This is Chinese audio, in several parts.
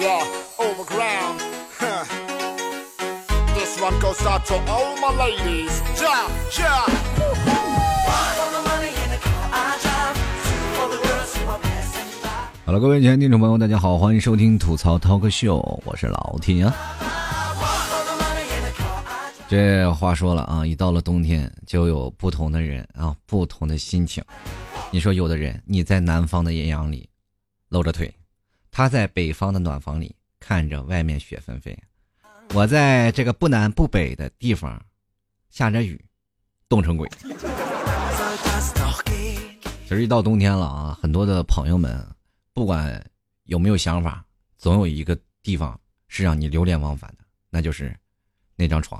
yeah, overground. this one goes out to all my ladies. Ja, ja. 各位亲爱的听众朋友，大家好，欢迎收听吐槽 talk show，我是老天啊。这话说了啊，一到了冬天，就有不同的人啊，不同的心情。你说有的人，你在南方的艳阳里，露着腿，他在北方的暖房里看着外面雪纷飞，我在这个不南不北的地方下着雨，冻成鬼。其实一到冬天了啊，很多的朋友们，不管有没有想法，总有一个地方是让你流连忘返的，那就是那张床。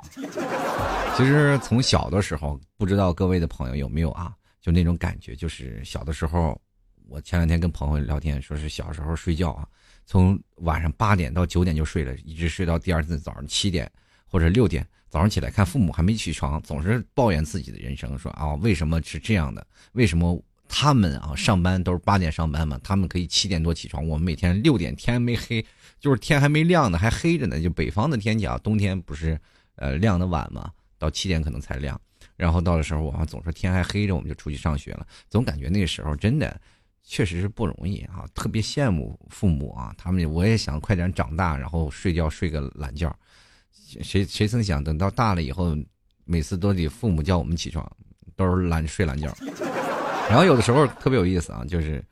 其实从小的时候，不知道各位的朋友有没有啊，就那种感觉，就是小的时候，我前两天跟朋友聊天，说是小时候睡觉啊，从晚上八点到九点就睡了，一直睡到第二天早上七点或者六点，早上起来看父母还没起床，总是抱怨自己的人生，说啊为什么是这样的？为什么他们啊上班都是八点上班嘛，他们可以七点多起床，我们每天六点天还没黑，就是天还没亮呢，还黑着呢。就北方的天气啊，冬天不是呃亮的晚嘛，到七点可能才亮。然后到的时候，我们总说天还黑着，我们就出去上学了，总感觉那个时候真的确实是不容易啊，特别羡慕父母啊，他们我也想快点长大，然后睡觉睡个懒觉。谁谁曾想，等到大了以后，每次都得父母叫我们起床，都是懒睡懒觉。然后有的时候特别有意思啊，就是，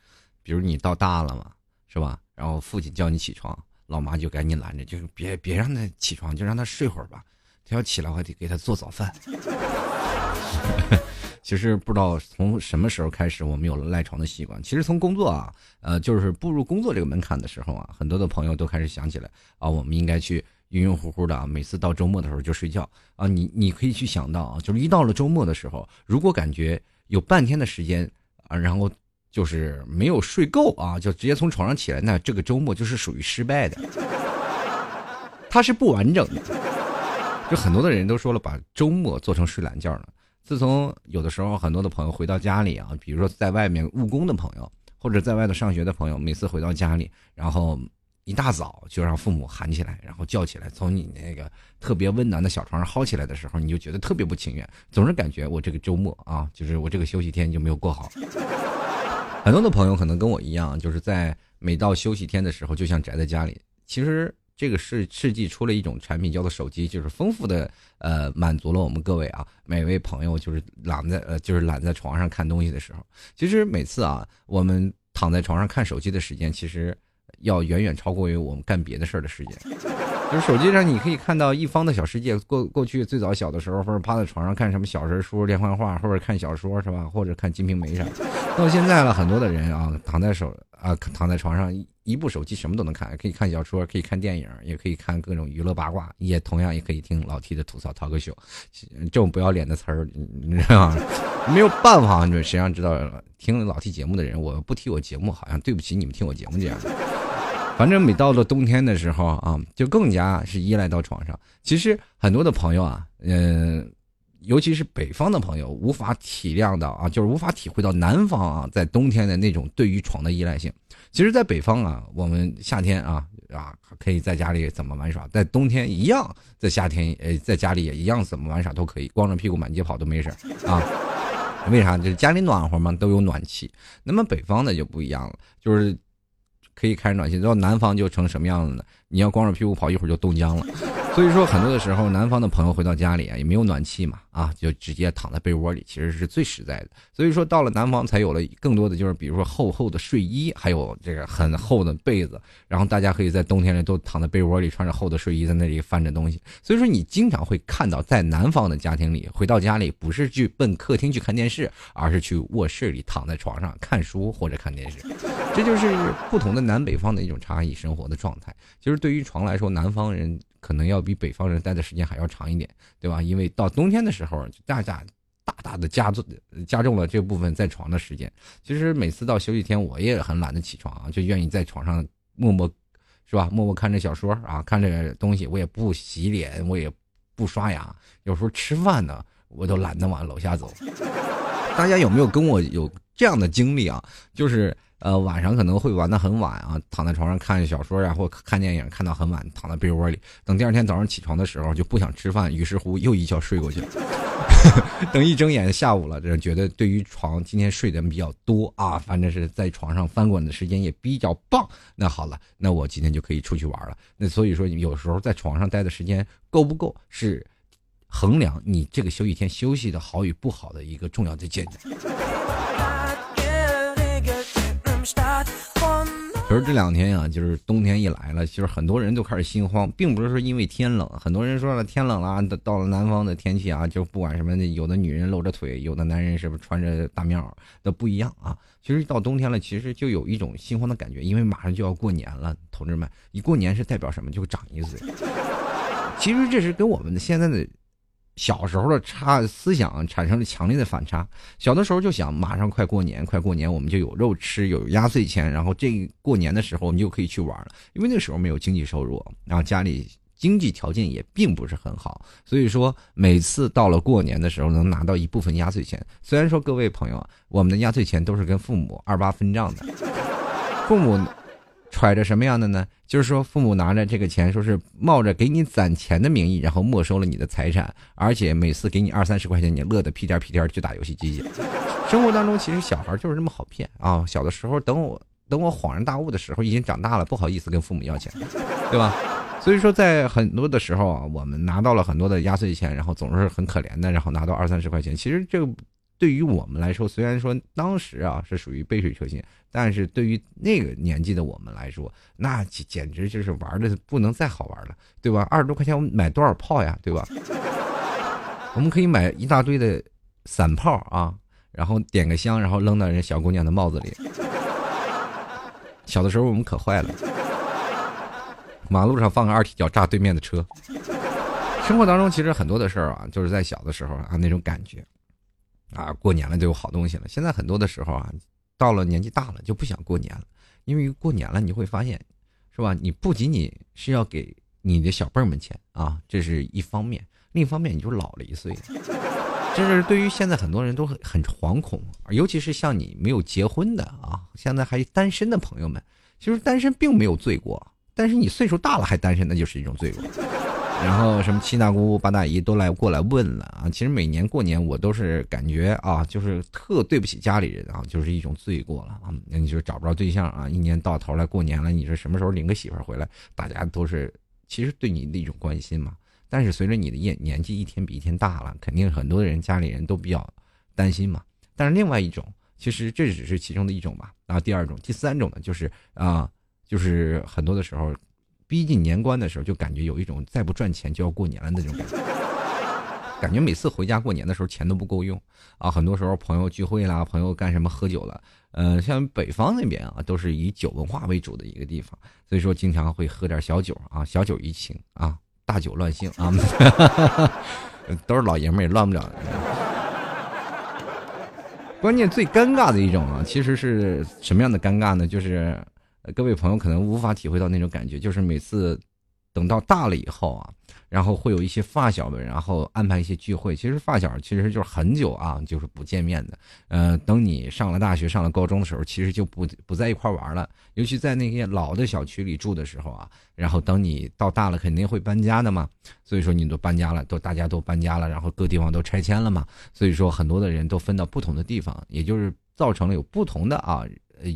比如你到大了嘛，是吧？然后父亲叫你起床，老妈就赶紧拦着，就是别别让他起床，就让他睡会儿吧。他要起来，我还得给他做早饭。其实不知道从什么时候开始，我们有了赖床的习惯。其实从工作啊，呃，就是步入工作这个门槛的时候啊，很多的朋友都开始想起来啊，我们应该去晕晕乎乎的啊，每次到周末的时候就睡觉啊。你你可以去想到啊，就是一到了周末的时候，如果感觉有半天的时间啊，然后就是没有睡够啊，就直接从床上起来，那这个周末就是属于失败的，它是不完整的。就很多的人都说了，把周末做成睡懒觉了。自从有的时候很多的朋友回到家里啊，比如说在外面务工的朋友，或者在外头上学的朋友，每次回到家里，然后一大早就让父母喊起来，然后叫起来，从你那个特别温暖的小床上薅起来的时候，你就觉得特别不情愿，总是感觉我这个周末啊，就是我这个休息天就没有过好。很多的朋友可能跟我一样，就是在每到休息天的时候，就像宅在家里。其实这个世世纪出了一种产品叫做手机，就是丰富的呃满足了我们各位啊每位朋友就是懒在呃就是懒在床上看东西的时候。其实每次啊我们躺在床上看手机的时间，其实要远远超过于我们干别的事儿的时间。就是手机上你可以看到一方的小世界。过过去最早小的时候，或者趴在床上看什么小人书、连环画，或者看小说是吧？或者看《金瓶梅》啥。到现在了，很多的人啊，躺在手啊，躺在床上，一部手机什么都能看，可以看小说，可以看电影，也可以看各种娱乐八卦，也同样也可以听老 T 的吐槽 talk show。这种不要脸的词儿，你知道吗？没有办法，你谁让知道听老 T 节目的人，我不提我节目，好像对不起你们听我节目这样。反正每到了冬天的时候啊，就更加是依赖到床上。其实很多的朋友啊，嗯、尤其是北方的朋友，无法体谅到啊，就是无法体会到南方啊，在冬天的那种对于床的依赖性。其实，在北方啊，我们夏天啊啊可以在家里怎么玩耍，在冬天一样，在夏天呃在家里也一样怎么玩耍都可以，光着屁股满街跑都没事啊。为啥？就是家里暖和嘛，都有暖气。那么北方的就不一样了，就是可以开着暖气。到南方就成什么样子呢？你要光着屁股跑，一会儿就冻僵了。所以说，很多的时候，南方的朋友回到家里啊，也没有暖气嘛，啊，就直接躺在被窝里，其实是最实在的。所以说，到了南方才有了更多的就是，比如说厚厚的睡衣，还有这个很厚的被子，然后大家可以在冬天里都躺在被窝里，穿着厚的睡衣在那里翻着东西。所以说，你经常会看到在南方的家庭里，回到家里不是去奔客厅去看电视，而是去卧室里躺在床上看书或者看电视。这就是不同的南北方的一种差异生活的状态。其实对于床来说，南方人可能要比北方人待的时间还要长一点，对吧？因为到冬天的时候，大家大大的加重加重了这部分在床的时间。其实每次到休息天，我也很懒得起床，就愿意在床上默默，是吧？默默看着小说啊，看着东西，我也不洗脸，我也不刷牙，有时候吃饭呢，我都懒得往楼下走。大家有没有跟我有这样的经历啊？就是呃，晚上可能会玩的很晚啊，躺在床上看小说呀，或看电影，看到很晚，躺在被窝里，等第二天早上起床的时候就不想吃饭，于是乎又一觉睡过去了。等一睁眼下午了，这觉得对于床今天睡的比较多啊，反正是在床上翻滚的时间也比较棒。那好了，那我今天就可以出去玩了。那所以说，有时候在床上待的时间够不够，是衡量你这个休息天休息的好与不好的一个重要的见解。其实这两天呀，就是冬天一来了，其实很多人都开始心慌，并不是说因为天冷，很多人说了天冷了，到了南方的天气啊，就不管什么，有的女人露着腿，有的男人是不是穿着大棉袄都不一样啊。其实到冬天了，其实就有一种心慌的感觉，因为马上就要过年了，同志们，一过年是代表什么？就长一岁。其实这是跟我们的现在的。小时候的差思想产生了强烈的反差。小的时候就想，马上快过年，快过年，我们就有肉吃，有压岁钱，然后这过年的时候，我们就可以去玩了。因为那时候没有经济收入，然后家里经济条件也并不是很好，所以说每次到了过年的时候，能拿到一部分压岁钱。虽然说各位朋友，我们的压岁钱都是跟父母二八分账的，父母。揣着什么样的呢？就是说，父母拿着这个钱，说是冒着给你攒钱的名义，然后没收了你的财产，而且每次给你二三十块钱，你乐得屁颠屁颠去打游戏机去。生活当中，其实小孩就是这么好骗啊！小的时候，等我等我恍然大悟的时候，已经长大了，不好意思跟父母要钱，对吧？所以说，在很多的时候啊，我们拿到了很多的压岁钱，然后总是很可怜的，然后拿到二三十块钱，其实这个。对于我们来说，虽然说当时啊是属于杯水车薪，但是对于那个年纪的我们来说，那简直就是玩的不能再好玩了，对吧？二十多块钱我们买多少炮呀，对吧？我们可以买一大堆的散炮啊，然后点个香，然后扔到人小姑娘的帽子里。小的时候我们可坏了，马路上放个二踢脚炸对面的车。生活当中其实很多的事儿啊，就是在小的时候啊那种感觉。啊，过年了就有好东西了。现在很多的时候啊，到了年纪大了就不想过年了，因为过年了你会发现，是吧？你不仅仅是要给你的小辈儿们钱啊，这是一方面；另一方面你就老了一岁。这是对于现在很多人都很很惶恐，尤其是像你没有结婚的啊，现在还单身的朋友们，其实单身并没有罪过，但是你岁数大了还单身，那就是一种罪过。然后什么七大姑八大姨都来过来问了啊！其实每年过年我都是感觉啊，就是特对不起家里人啊，就是一种罪过了啊。那你就找不着对象啊，一年到头来过年了，你说什么时候领个媳妇回来？大家都是其实对你的一种关心嘛。但是随着你的年年纪一天比一天大了，肯定很多人家里人都比较担心嘛。但是另外一种，其实这只是其中的一种吧。然后第二种、第三种呢，就是啊，就是很多的时候。逼近年关的时候，就感觉有一种再不赚钱就要过年了那种感觉。感觉每次回家过年的时候，钱都不够用啊。很多时候朋友聚会啦，朋友干什么喝酒了，呃，像北方那边啊，都是以酒文化为主的一个地方，所以说经常会喝点小酒啊，小酒怡情啊，大酒乱性啊，都是老爷们也乱不了。关键最尴尬的一种啊，其实是什么样的尴尬呢？就是。各位朋友可能无法体会到那种感觉，就是每次等到大了以后啊，然后会有一些发小们，然后安排一些聚会。其实发小其实就是很久啊，就是不见面的。呃，等你上了大学、上了高中的时候，其实就不不在一块玩了。尤其在那些老的小区里住的时候啊，然后等你到大了，肯定会搬家的嘛。所以说你都搬家了，都大家都搬家了，然后各地方都拆迁了嘛。所以说很多的人都分到不同的地方，也就是造成了有不同的啊。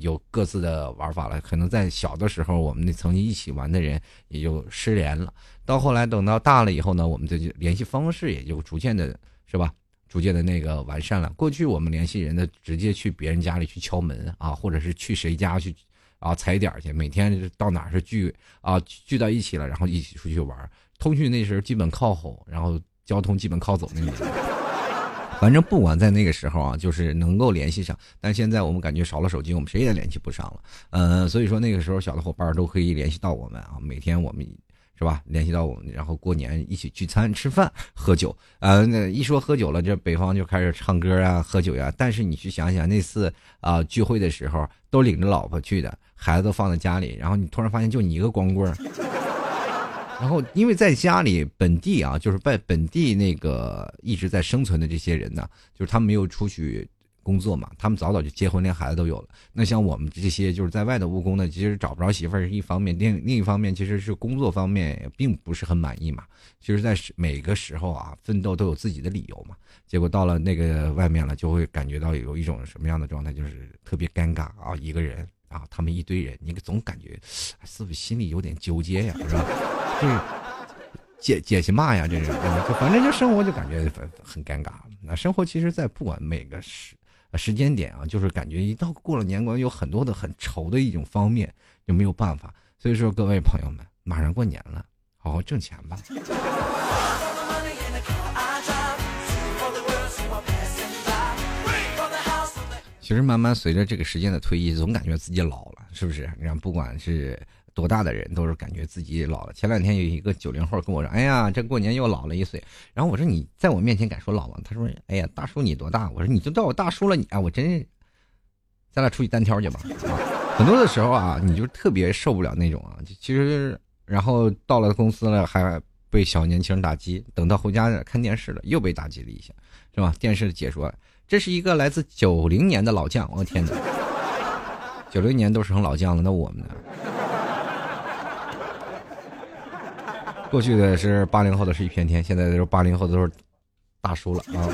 有各自的玩法了，可能在小的时候，我们那曾经一起玩的人也就失联了。到后来等到大了以后呢，我们的联系方式也就逐渐的，是吧？逐渐的那个完善了。过去我们联系人的，直接去别人家里去敲门啊，或者是去谁家去啊踩点去。每天到哪是聚啊，聚到一起了，然后一起出去玩。通讯那时候基本靠吼，然后交通基本靠走那种。反正不管在那个时候啊，就是能够联系上。但现在我们感觉少了手机，我们谁也联系不上了。嗯，所以说那个时候小的伙伴都可以联系到我们啊。每天我们是吧，联系到我们，然后过年一起聚餐、吃饭、喝酒。呃，那一说喝酒了，这北方就开始唱歌啊、喝酒呀。但是你去想想，那次啊聚会的时候，都领着老婆去的，孩子都放在家里，然后你突然发现就你一个光棍。然后，因为在家里本地啊，就是在本地那个一直在生存的这些人呢，就是他们没有出去工作嘛，他们早早就结婚，连孩子都有了。那像我们这些就是在外的务工呢，其实找不着媳妇儿是一方面，另另一方面其实是工作方面也并不是很满意嘛。其实，在每个时候啊，奋斗都有自己的理由嘛。结果到了那个外面了，就会感觉到有一种什么样的状态，就是特别尴尬啊，一个人啊，他们一堆人，你总感觉是不是心里有点纠结呀，是吧？就解解些嘛呀，这是，就反正就生活就感觉很很尴尬。那生活其实，在不管每个时时间点啊，就是感觉一到过了年关，有很多的很愁的一种方面，就没有办法。所以说，各位朋友们，马上过年了，好好挣钱吧。其实慢慢随着这个时间的推移，总感觉自己老了，是不是？你看，不管是多大的人，都是感觉自己老了。前两天有一个九零后跟我说：“哎呀，这过年又老了一岁。”然后我说：“你在我面前敢说老吗？”他说：“哎呀，大叔你多大？”我说：“你就叫我大叔了，你啊，我真是，咱俩出去单挑去吧。”啊，很多的时候啊，你就特别受不了那种啊。其实，然后到了公司了，还被小年轻打击。等到回家看电视了，又被打击了一下，是吧？电视解说。这是一个来自九零年的老将，我的天哪！九零年都成老将了，那我们呢？过去的是八零后的是一片天，现在都是八零后都是大叔了啊！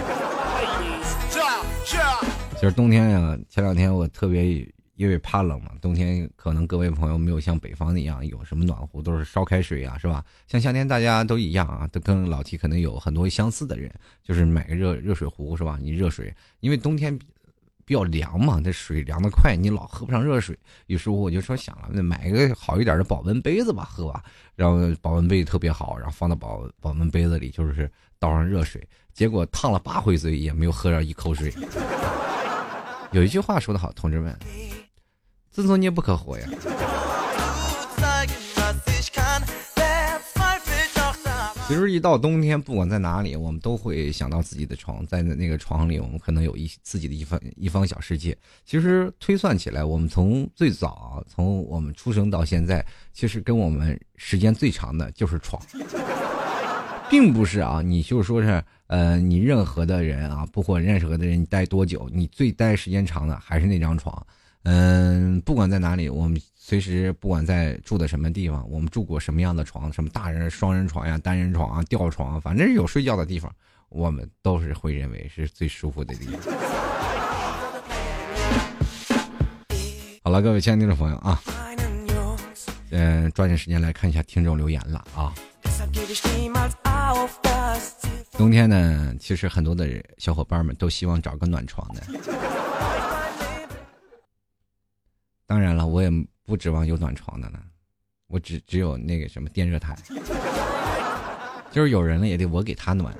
其实冬天呀，前两天我特别。因为怕冷嘛，冬天可能各位朋友没有像北方那样有什么暖壶，都是烧开水啊，是吧？像夏天大家都一样啊，都跟老提可能有很多相似的人，就是买个热热水壶，是吧？你热水，因为冬天比较凉嘛，这水凉的快，你老喝不上热水。于是乎我就说想了，那买一个好一点的保温杯子吧，喝吧。然后保温杯特别好，然后放到保保温杯子里，就是倒上热水，结果烫了八回嘴，也没有喝上一口水。有一句话说得好，同志们。自作孽不可活呀！其实一到冬天，不管在哪里，我们都会想到自己的床，在那个床里，我们可能有一自己的一方一方小世界。其实推算起来，我们从最早从我们出生到现在，其实跟我们时间最长的就是床，并不是啊，你就说是呃，你任何的人啊，不管任何的人，你待多久，你最待时间长的还是那张床。嗯，不管在哪里，我们随时不管在住的什么地方，我们住过什么样的床，什么大人双人床呀、单人床啊、吊床啊，反正有睡觉的地方，我们都是会认为是最舒服的地方。好了，各位亲爱的听众朋友啊，嗯，抓紧时间来看一下听众留言了啊。冬天呢，其实很多的小伙伴们都希望找个暖床的。当然了，我也不指望有暖床的了，我只只有那个什么电热毯，就是有人了也得我给他暖。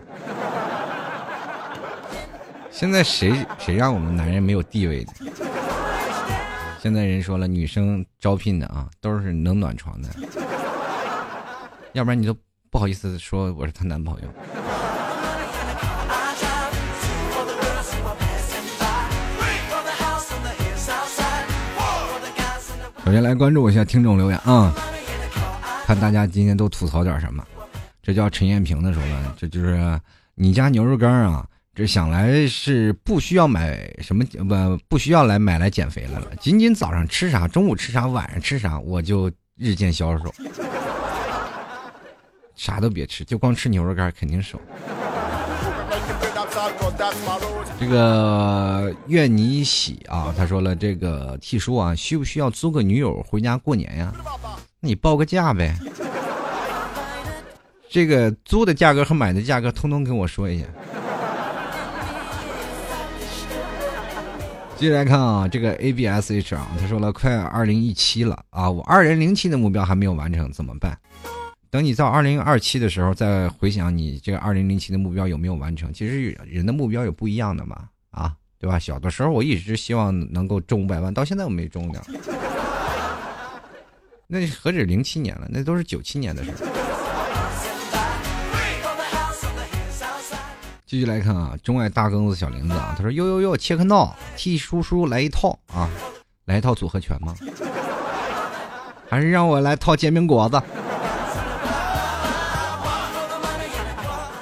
现在谁谁让我们男人没有地位的？现在人说了，女生招聘的啊，都是能暖床的，要不然你都不好意思说我是她男朋友。首先来关注一下听众留言啊，看大家今天都吐槽点什么。这叫陈艳平的说了，这就是你家牛肉干啊，这想来是不需要买什么不不需要来买来减肥了了，仅仅早上吃啥，中午吃啥，晚上吃啥，我就日渐消瘦。啥都别吃，就光吃牛肉干肯定瘦。这个愿你喜啊，他说了，这个 T 叔啊，需不需要租个女友回家过年呀？那你报个价呗。这个租的价格和买的价格，通通跟我说一下。接下来看啊，这个 ABSH 啊，他说了，快二零一七了啊，我二零零七的目标还没有完成，怎么办？等你到二零二七的时候，再回想你这个二零零七的目标有没有完成？其实人的目标有不一样的嘛，啊，对吧？小的时候我一直希望能够中五百万，到现在我没中呢。那何止零七年了，那都是九七年的事继续来看啊，钟爱大庚子小林子啊，他说：“哟哟哟，切克闹，替叔叔来一套啊，来一套组合拳吗？还是让我来套煎饼果子？”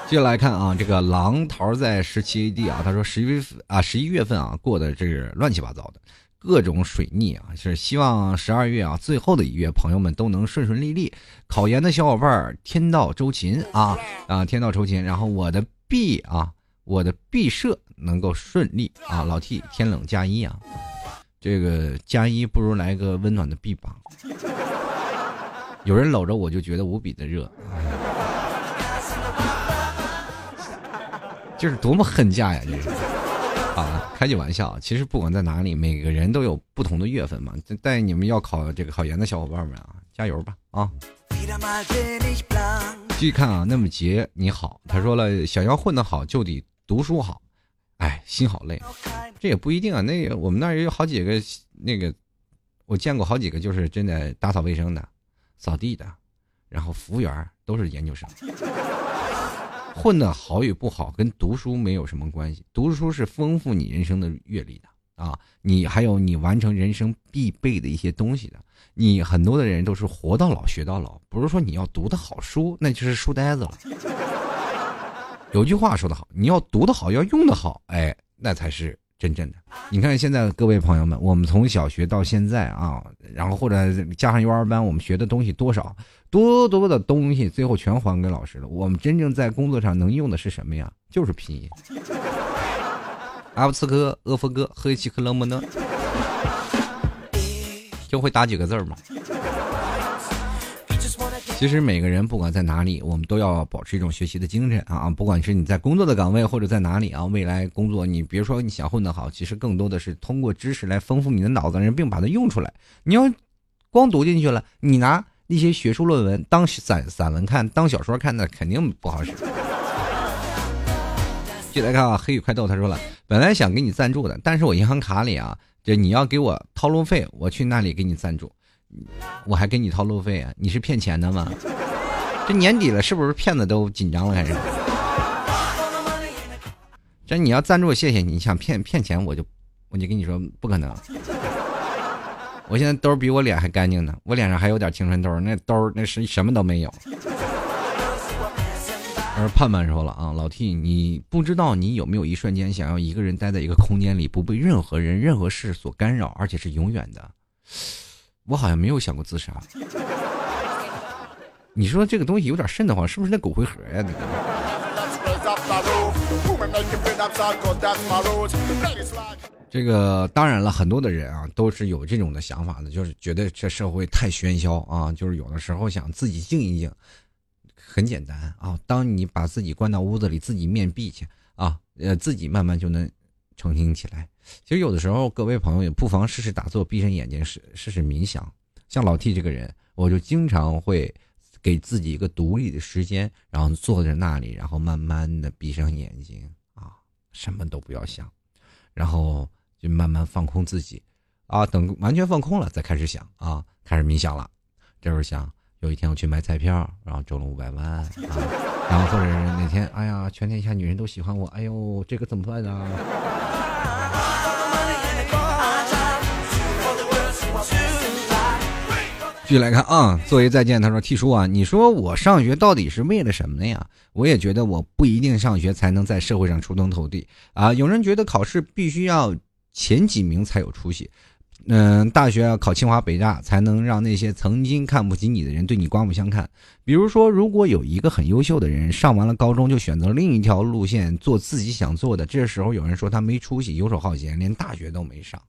接下来看啊，这个狼桃在十七 AD 啊，他说十一啊，十一月份啊过的这是乱七八糟的，各种水逆啊，是希望十二月啊最后的一月，朋友们都能顺顺利利。考研的小伙伴儿天道酬勤啊啊，天道酬勤。然后我的毕啊，我的毕设能够顺利啊。老 T 天冷加衣啊，这个加衣不如来个温暖的臂膀。有人搂着我就觉得无比的热。这是多么恨嫁呀！这是，啊，开句玩笑。其实不管在哪里，每个人都有不同的月份嘛。带你们要考这个考研的小伙伴们啊，加油吧啊！继续看啊，那么杰你好，他说了，想要混得好就得读书好。哎，心好累，这也不一定啊。那个我们那儿也有好几个，那个我见过好几个，就是真的打扫卫生的、扫地的，然后服务员都是研究生。混的好与不好跟读书没有什么关系，读书是丰富你人生的阅历的啊，你还有你完成人生必备的一些东西的。你很多的人都是活到老学到老，不是说你要读的好书，那就是书呆子了。有句话说得好，你要读得好，要用得好，哎，那才是。真正的，你看现在各位朋友们，我们从小学到现在啊，然后或者加上幼儿班，我们学的东西多少，多多的东西，最后全还给老师了。我们真正在工作上能用的是什么呀？就是拼音。阿布茨科、阿夫哥、赫奇克勒莫呢，就会打几个字吗？其实每个人不管在哪里，我们都要保持一种学习的精神啊！不管是你在工作的岗位或者在哪里啊，未来工作你别说你想混得好，其实更多的是通过知识来丰富你的脑子，并把它用出来。你要光读进去了，你拿那些学术论文当散散文看，当小说看，那肯定不好使。接来看啊，黑羽快豆他说了，本来想给你赞助的，但是我银行卡里啊，这你要给我套路费，我去那里给你赞助。我还给你掏路费啊？你是骗钱的吗？这年底了，是不是骗子都紧张了？开始？这你要赞助，谢谢你。想骗骗钱，我就我就跟你说不可能。我现在兜比我脸还干净呢，我脸上还有点青春痘，那兜那是什么都没有。而盼盼说了啊，老 T，你不知道你有没有一瞬间想要一个人待在一个空间里，不被任何人、任何事所干扰，而且是永远的。我好像没有想过自杀。你说这个东西有点瘆得慌，是不是那骨灰盒呀？那个。这个当然了，很多的人啊都是有这种的想法的，就是觉得这社会太喧嚣啊，就是有的时候想自己静一静。很简单啊，当你把自己关到屋子里，自己面壁去啊，呃，自己慢慢就能澄清起来。其实有的时候，各位朋友也不妨试试打坐，闭上眼睛试试试冥想。像老 T 这个人，我就经常会给自己一个独立的时间，然后坐在那里，然后慢慢的闭上眼睛啊，什么都不要想，然后就慢慢放空自己啊。等完全放空了，再开始想啊，开始冥想了。这时候想，有一天我去买彩票，然后中了五百万啊，然后或者是哪天，哎呀，全天下女人都喜欢我，哎呦，这个怎么办呢？继续来看啊，作为再见，他说：“T 叔啊，你说我上学到底是为了什么呀？我也觉得我不一定上学才能在社会上出人头地啊。有人觉得考试必须要前几名才有出息，嗯，大学要考清华北大才能让那些曾经看不起你的人对你刮目相看。比如说，如果有一个很优秀的人上完了高中就选择另一条路线做自己想做的，这时候有人说他没出息、游手好闲，连大学都没上。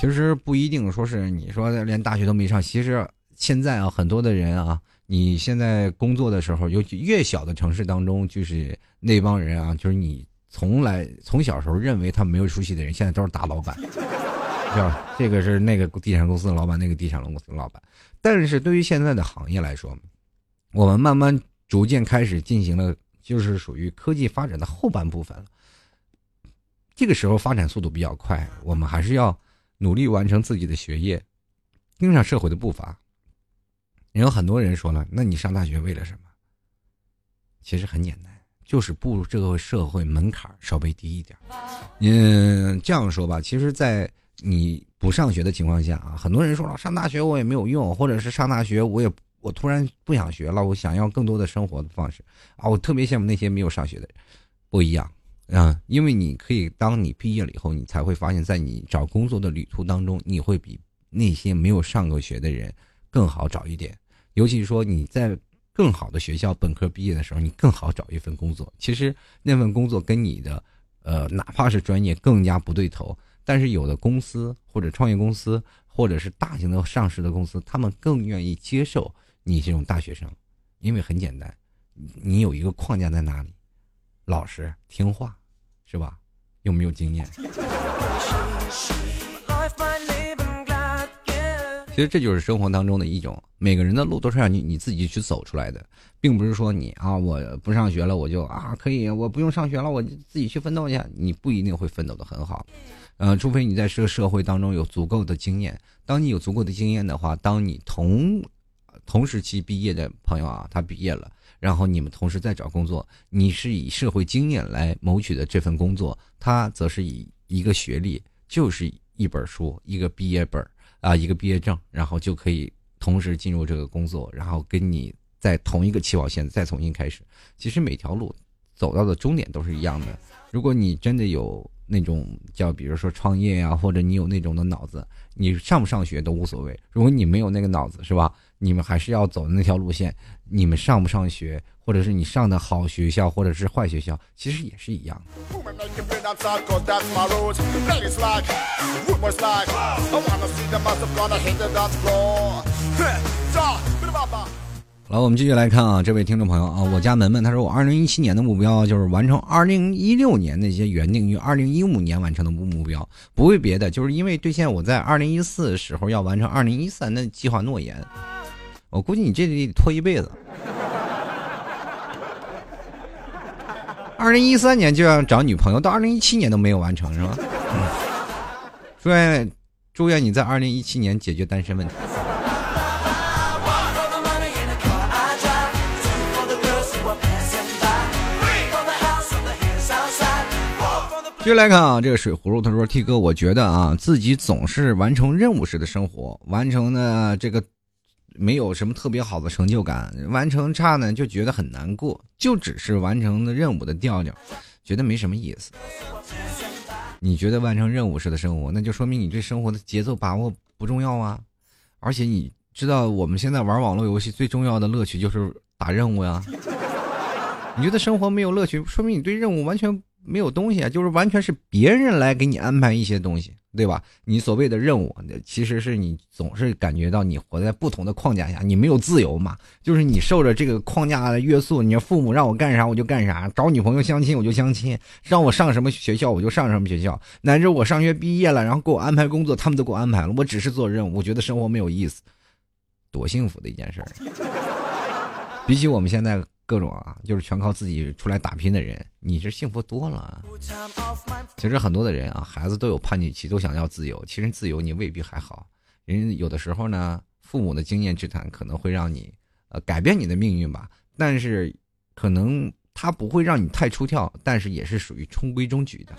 其实不一定说是你说的连大学都没上，其实。”现在啊，很多的人啊，你现在工作的时候，尤其越小的城市当中，就是那帮人啊，就是你从来从小时候认为他没有出息的人，现在都是大老板，是吧？这个是那个地产公司的老板，那个地产公司的老板。但是对于现在的行业来说，我们慢慢逐渐开始进行了，就是属于科技发展的后半部分了。这个时候发展速度比较快，我们还是要努力完成自己的学业，跟上社会的步伐。有很多人说了，那你上大学为了什么？其实很简单，就是步入这个社会门槛稍微低一点。嗯，这样说吧，其实，在你不上学的情况下啊，很多人说了，上大学我也没有用，或者是上大学我也我突然不想学了，我想要更多的生活的方式啊！我特别羡慕那些没有上学的人，不一样啊，因为你可以当你毕业了以后，你才会发现，在你找工作的旅途当中，你会比那些没有上过学的人更好找一点。尤其是说你在更好的学校本科毕业的时候，你更好找一份工作。其实那份工作跟你的呃，哪怕是专业更加不对头，但是有的公司或者创业公司或者是大型的上市的公司，他们更愿意接受。你这种大学生，因为很简单，你有一个框架在那里，老实听话，是吧？又没有经验。其实这就是生活当中的一种，每个人的路都是让你你自己去走出来的，并不是说你啊，我不上学了，我就啊可以，我不用上学了，我自己去奋斗去，你不一定会奋斗的很好，呃，除非你在这个社会当中有足够的经验。当你有足够的经验的话，当你同同时期毕业的朋友啊，他毕业了，然后你们同时在找工作，你是以社会经验来谋取的这份工作，他则是以一个学历，就是一本书，一个毕业本啊，一个毕业证，然后就可以同时进入这个工作，然后跟你在同一个起跑线再重新开始。其实每条路走到的终点都是一样的。如果你真的有那种叫，比如说创业呀，或者你有那种的脑子，你上不上学都无所谓。如果你没有那个脑子，是吧？你们还是要走的那条路线，你们上不上学，或者是你上的好学校，或者是坏学校，其实也是一样。来，我们继续来看啊，这位听众朋友啊，我家门门他说，我二零一七年的目标就是完成二零一六年那些原定于二零一五年完成的目目标，不为别的，就是因为兑现我在二零一四时候要完成二零一三的计划诺言。我估计你这得拖一辈子，二零一三年就要找女朋友，到二零一七年都没有完成，是吧？祝愿祝愿你在二零一七年解决单身问题。继续来看啊，这个水葫芦他说：“T 哥，我觉得啊，自己总是完成任务式的生活，完成呢这个没有什么特别好的成就感，完成差呢就觉得很难过，就只是完成的任务的调调，觉得没什么意思。你觉得完成任务式的生活，那就说明你对生活的节奏把握不重要啊。而且你知道，我们现在玩网络游戏最重要的乐趣就是打任务呀。你觉得生活没有乐趣，说明你对任务完全。”没有东西啊，就是完全是别人来给你安排一些东西，对吧？你所谓的任务，其实是你总是感觉到你活在不同的框架下，你没有自由嘛？就是你受着这个框架的约束，你父母让我干啥我就干啥，找女朋友相亲我就相亲，让我上什么学校我就上什么学校，乃至我上学毕业了，然后给我安排工作，他们都给我安排了，我只是做任务，我觉得生活没有意思，多幸福的一件事！比起我们现在。各种啊，就是全靠自己出来打拼的人，你是幸福多了。其实很多的人啊，孩子都有叛逆期，都想要自由。其实自由你未必还好，人有的时候呢，父母的经验之谈可能会让你呃改变你的命运吧。但是可能他不会让你太出跳，但是也是属于中规中矩的。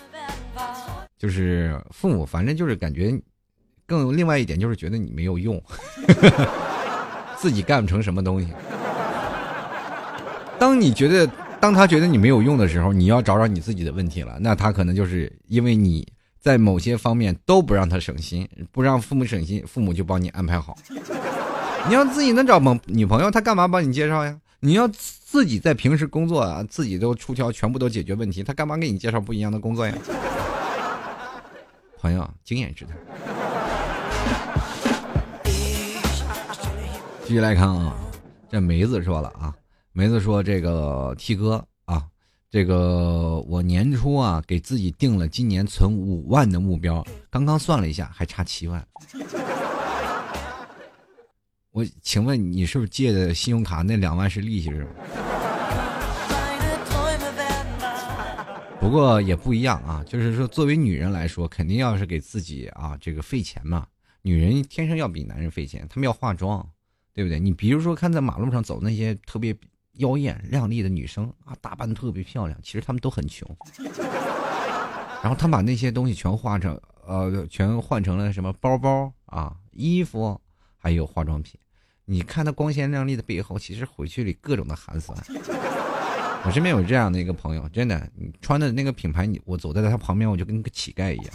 就是父母反正就是感觉，更另外一点就是觉得你没有用，自己干不成什么东西。当你觉得，当他觉得你没有用的时候，你要找找你自己的问题了。那他可能就是因为你在某些方面都不让他省心，不让父母省心，父母就帮你安排好。你要自己能找朋女朋友，他干嘛帮你介绍呀？你要自己在平时工作啊，自己都出挑，全部都解决问题，他干嘛给你介绍不一样的工作呀？朋友，经验之谈。继续来看啊，这梅子说了啊。梅子说：“这个 T 哥啊，这个我年初啊给自己定了今年存五万的目标，刚刚算了一下，还差七万。我请问你是不是借的信用卡那两万是利息是吗？不过也不一样啊，就是说作为女人来说，肯定要是给自己啊这个费钱嘛。女人天生要比男人费钱，她们要化妆，对不对？你比如说看在马路上走那些特别。”妖艳靓丽的女生啊，打扮特别漂亮，其实她们都很穷。然后她把那些东西全换成，呃，全换成了什么包包啊、衣服，还有化妆品。你看他光鲜亮丽的背后，其实回去里各种的寒酸。我身边有这样的一个朋友，真的，你穿的那个品牌，你我走在他旁边，我就跟个乞丐一样。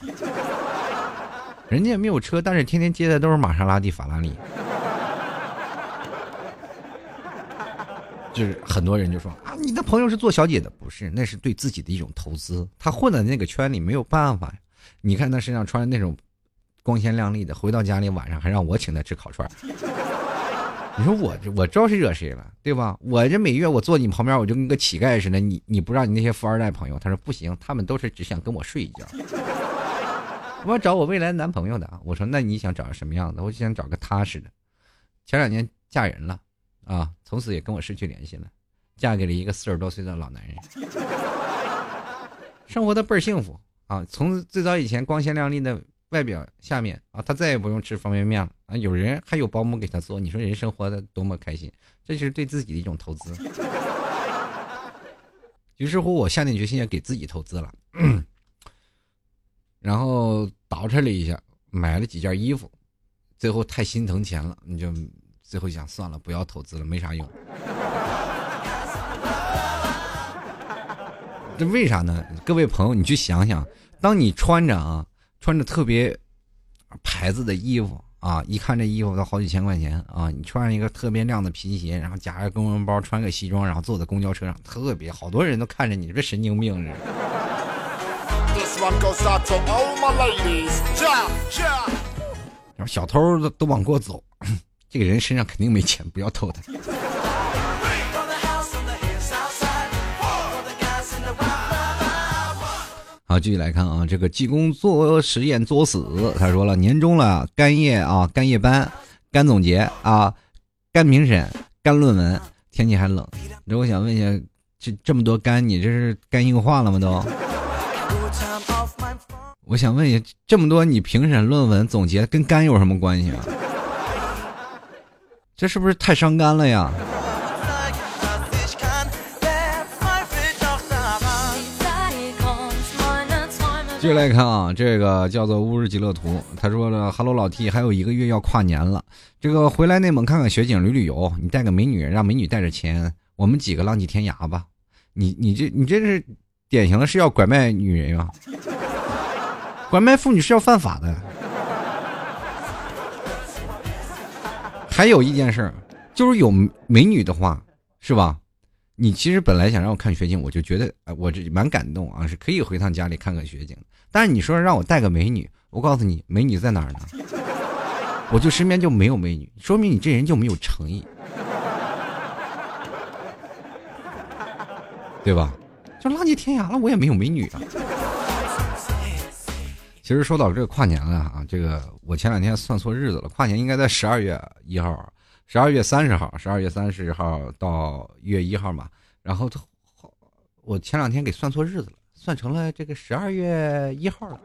人家也没有车，但是天天接的都是玛莎拉蒂、法拉利。就是很多人就说啊，你的朋友是做小姐的，不是，那是对自己的一种投资。他混在那个圈里没有办法。你看他身上穿的那种光鲜亮丽的，回到家里晚上还让我请他吃烤串。你说我我招谁惹谁了，对吧？我这每月我坐你旁边，我就跟个乞丐似的。你你不让你那些富二代朋友，他说不行，他们都是只想跟我睡一觉。我要找我未来男朋友的，我说那你想找什么样的？我想找个踏实的。前两年嫁人了。啊，从此也跟我失去联系了，嫁给了一个四十多岁的老男人，生活的倍儿幸福啊！从最早以前光鲜亮丽的外表下面啊，他再也不用吃方便面了啊，有人还有保姆给他做，你说人生活的多么开心？这就是对自己的一种投资。于是乎，我下定决心要给自己投资了，然后捯饬了一下，买了几件衣服，最后太心疼钱了，你就。最后想算了，不要投资了，没啥用。这为啥呢？各位朋友，你去想想，当你穿着啊，穿着特别牌子的衣服啊，一看这衣服都好几千块钱啊，你穿上一个特别亮的皮鞋，然后夹着公文包，穿个西装，然后坐在公交车上，特别好多人都看着你，这神经病似的。然后小偷都都往过走。这个人身上肯定没钱，不要偷他。好，继续来看啊，这个济公做实验作死，他说了，年终了，干夜啊，干夜班，干总结啊，干评审，干论文，天气还冷，那我想问一下，这这么多干，你这是干硬化了吗？都？我想问一下，这么多你评审、论文、总结，跟干有什么关系啊？这是不是太伤肝了呀？继续来看啊，这个叫做乌日极乐图，他说了：“Hello 老 T，还有一个月要跨年了，这个回来内蒙看看雪景、旅旅游，你带个美女，让美女带着钱，我们几个浪迹天涯吧。你你这你这是典型的是要拐卖女人啊？拐卖妇女是要犯法的。”还有一件事儿，就是有美女的话，是吧？你其实本来想让我看雪景，我就觉得，哎，我这蛮感动啊，是可以回趟家里看看雪景。但是你说让我带个美女，我告诉你，美女在哪儿呢？我就身边就没有美女，说明你这人就没有诚意，对吧？就浪迹天涯了，我也没有美女啊。其实说到这个跨年了啊，这个我前两天算错日子了，跨年应该在十二月一号，十二月三十号，十二月三十号到一月一号嘛。然后我前两天给算错日子了，算成了这个十二月一号了。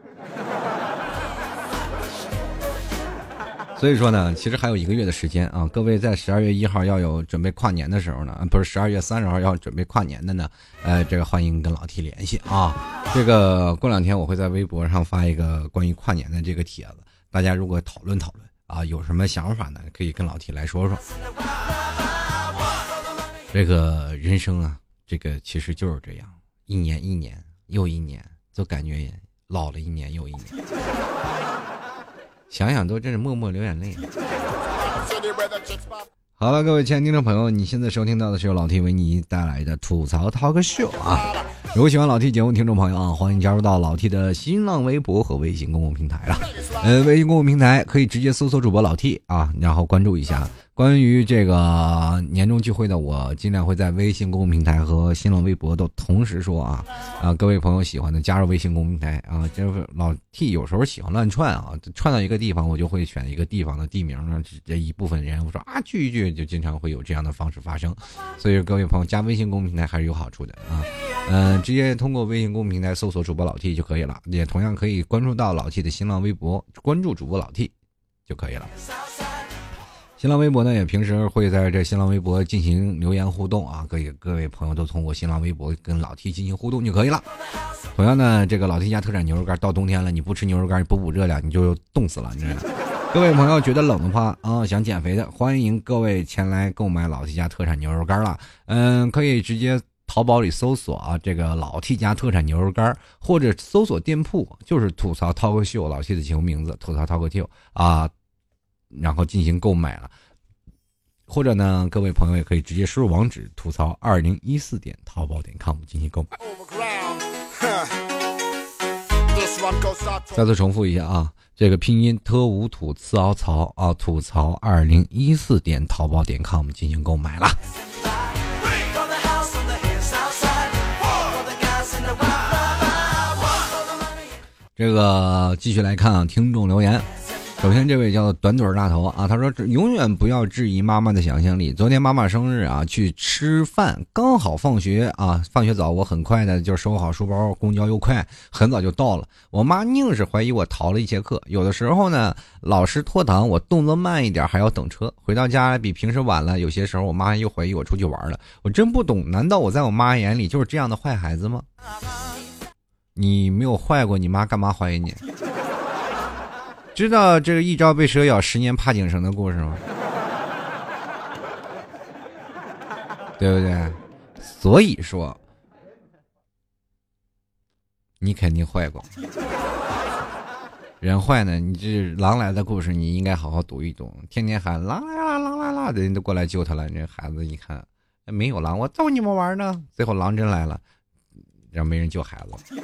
所以说呢，其实还有一个月的时间啊，各位在十二月一号要有准备跨年的时候呢，不是十二月三十号要准备跨年的呢，呃，这个欢迎跟老 T 联系啊。这个过两天我会在微博上发一个关于跨年的这个帖子，大家如果讨论讨论啊，有什么想法呢，可以跟老 T 来说说。这个人生啊，这个其实就是这样，一年一年又一年，就感觉老了一年又一年。想想都真是默默流眼泪。好了，各位亲爱的听众朋友，你现在收听到的是由老 T 为你带来的吐槽 talk show 啊。如果喜欢老 T 节目，听众朋友啊，欢迎加入到老 T 的新浪微博和微信公共平台了。呃，微信公共平台可以直接搜索主播老 T 啊，然后关注一下。关于这个年终聚会的，我尽量会在微信公共平台和新浪微博都同时说啊啊！各位朋友喜欢的加入微信公共平台啊，就是老 T 有时候喜欢乱串啊，串到一个地方，我就会选一个地方的地名呢，这一部分人我说啊聚一聚，就经常会有这样的方式发生。所以各位朋友加微信公共平台还是有好处的啊，嗯，直接通过微信公共平台搜索主播老 T 就可以了，也同样可以关注到老 T 的新浪微博，关注主播老 T 就可以了。新浪微博呢，也平时会在这新浪微博进行留言互动啊，可以各位朋友都通过新浪微博跟老 T 进行互动就可以了。同样呢，这个老 T 家特产牛肉干到冬天了，你不吃牛肉干，补补热量，你就冻死了，你知道各位朋友觉得冷的话啊，想减肥的，欢迎各位前来购买老 T 家特产牛肉干了。嗯，可以直接淘宝里搜索啊，这个老 T 家特产牛肉干，或者搜索店铺，就是吐槽涛哥秀老 T 的节目名字，吐槽涛哥秀啊，然后进行购买了。或者呢，各位朋友也可以直接输入网址吐槽二零一四点淘宝点 com 进行购买。再次重复一下啊，这个拼音 t 无土次凹槽啊，吐槽二零一四点淘宝点 com 进行购买了。这个继续来看啊，听众留言。首先，这位叫做短腿大头啊，他说：“永远不要质疑妈妈的想象力。昨天妈妈生日啊，去吃饭，刚好放学啊，放学早，我很快的就收好书包，公交又快，很早就到了。我妈硬是怀疑我逃了一节课。有的时候呢，老师拖堂，我动作慢一点还要等车。回到家比平时晚了，有些时候我妈又怀疑我出去玩了。我真不懂，难道我在我妈眼里就是这样的坏孩子吗？你没有坏过，你妈干嘛怀疑你？”知道这个一朝被蛇咬，十年怕井绳的故事吗？对不对？所以说，你肯定坏过。人坏呢，你这狼来的故事，你应该好好读一读。天天喊狼来了，狼来了，人都过来救他了。这孩子一看，没有狼，我逗你们玩呢。最后狼真来了，让没人救孩子。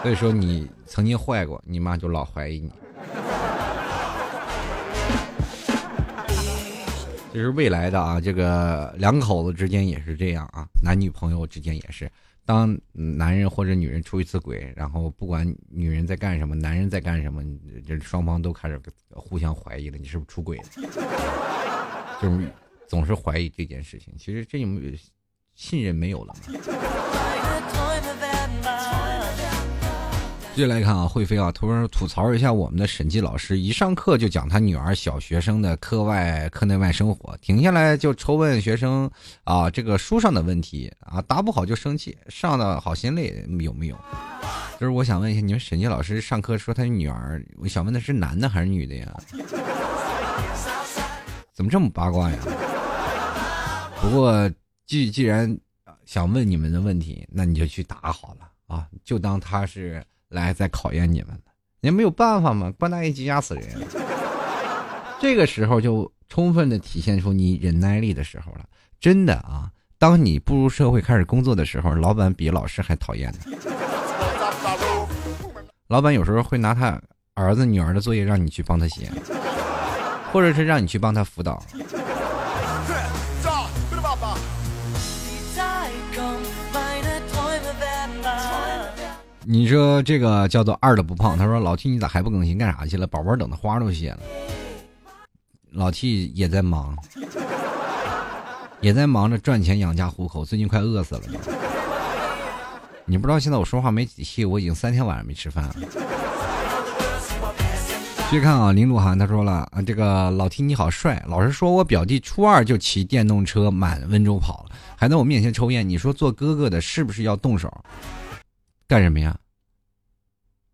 所以说，你曾经坏过，你妈就老怀疑你。这是未来的啊，这个两口子之间也是这样啊，男女朋友之间也是。当男人或者女人出一次轨，然后不管女人在干什么，男人在干什么，这双方都开始互相怀疑了，你是不是出轨了？就是总是怀疑这件事情。其实这种信任没有了。接下来看啊，慧飞啊，突然吐槽一下我们的审计老师，一上课就讲他女儿小学生的课外课内外生活，停下来就抽问学生啊这个书上的问题啊，答不好就生气，上的好心累有没有？就是我想问一下，你们审计老师上课说他女儿，我想问的是男的还是女的呀？怎么这么八卦呀？不过既既然想问你们的问题，那你就去答好了啊，就当他是。来再考验你们了，也没有办法嘛，官大爷急压死人。这个时候就充分的体现出你忍耐力的时候了。真的啊，当你步入社会开始工作的时候，老板比老师还讨厌呢。老板有时候会拿他儿子、女儿的作业让你去帮他写，或者是让你去帮他辅导。你说这个叫做二的不胖，他说老 T 你咋还不更新？干啥去了？宝宝等的花都谢了。老 T 也在忙，也在忙着赚钱养家糊口，最近快饿死了。你不知道现在我说话没底气，我已经三天晚上没吃饭了。继续看啊，林鹿晗他说了啊，这个老 T 你好帅，老实说我表弟初二就骑电动车满温州跑了，还在我面前抽烟。你说做哥哥的是不是要动手？干什么呀？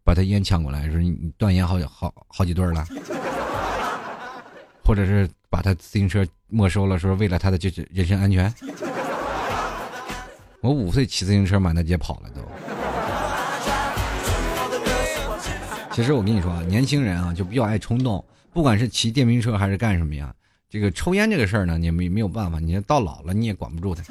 把他烟抢过来，说你断烟好好好几对了，或者是把他自行车没收了，说为了他的就是人身安全。我五岁骑自行车满大街跑了都。其实我跟你说啊，年轻人啊就比较爱冲动，不管是骑电瓶车还是干什么呀，这个抽烟这个事儿呢，你没没有办法，你到老了你也管不住他。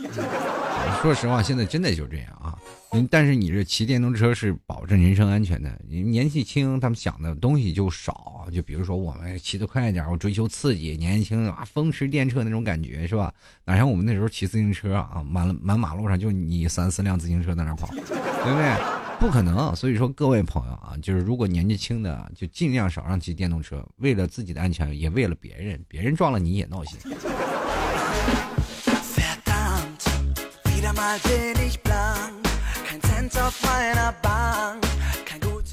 说实话，现在真的就这样啊。嗯，但是你这骑电动车是保证人身安全的。你年纪轻，他们想的东西就少。就比如说我们骑得快一点，我追求刺激，年轻啊，风驰电掣那种感觉是吧？哪像我们那时候骑自行车啊，满满马路上就你三四辆自行车在那跑，对不对？不可能。所以说，各位朋友啊，就是如果年纪轻的，就尽量少让骑电动车，为了自己的安全，也为了别人，别人撞了你也闹心。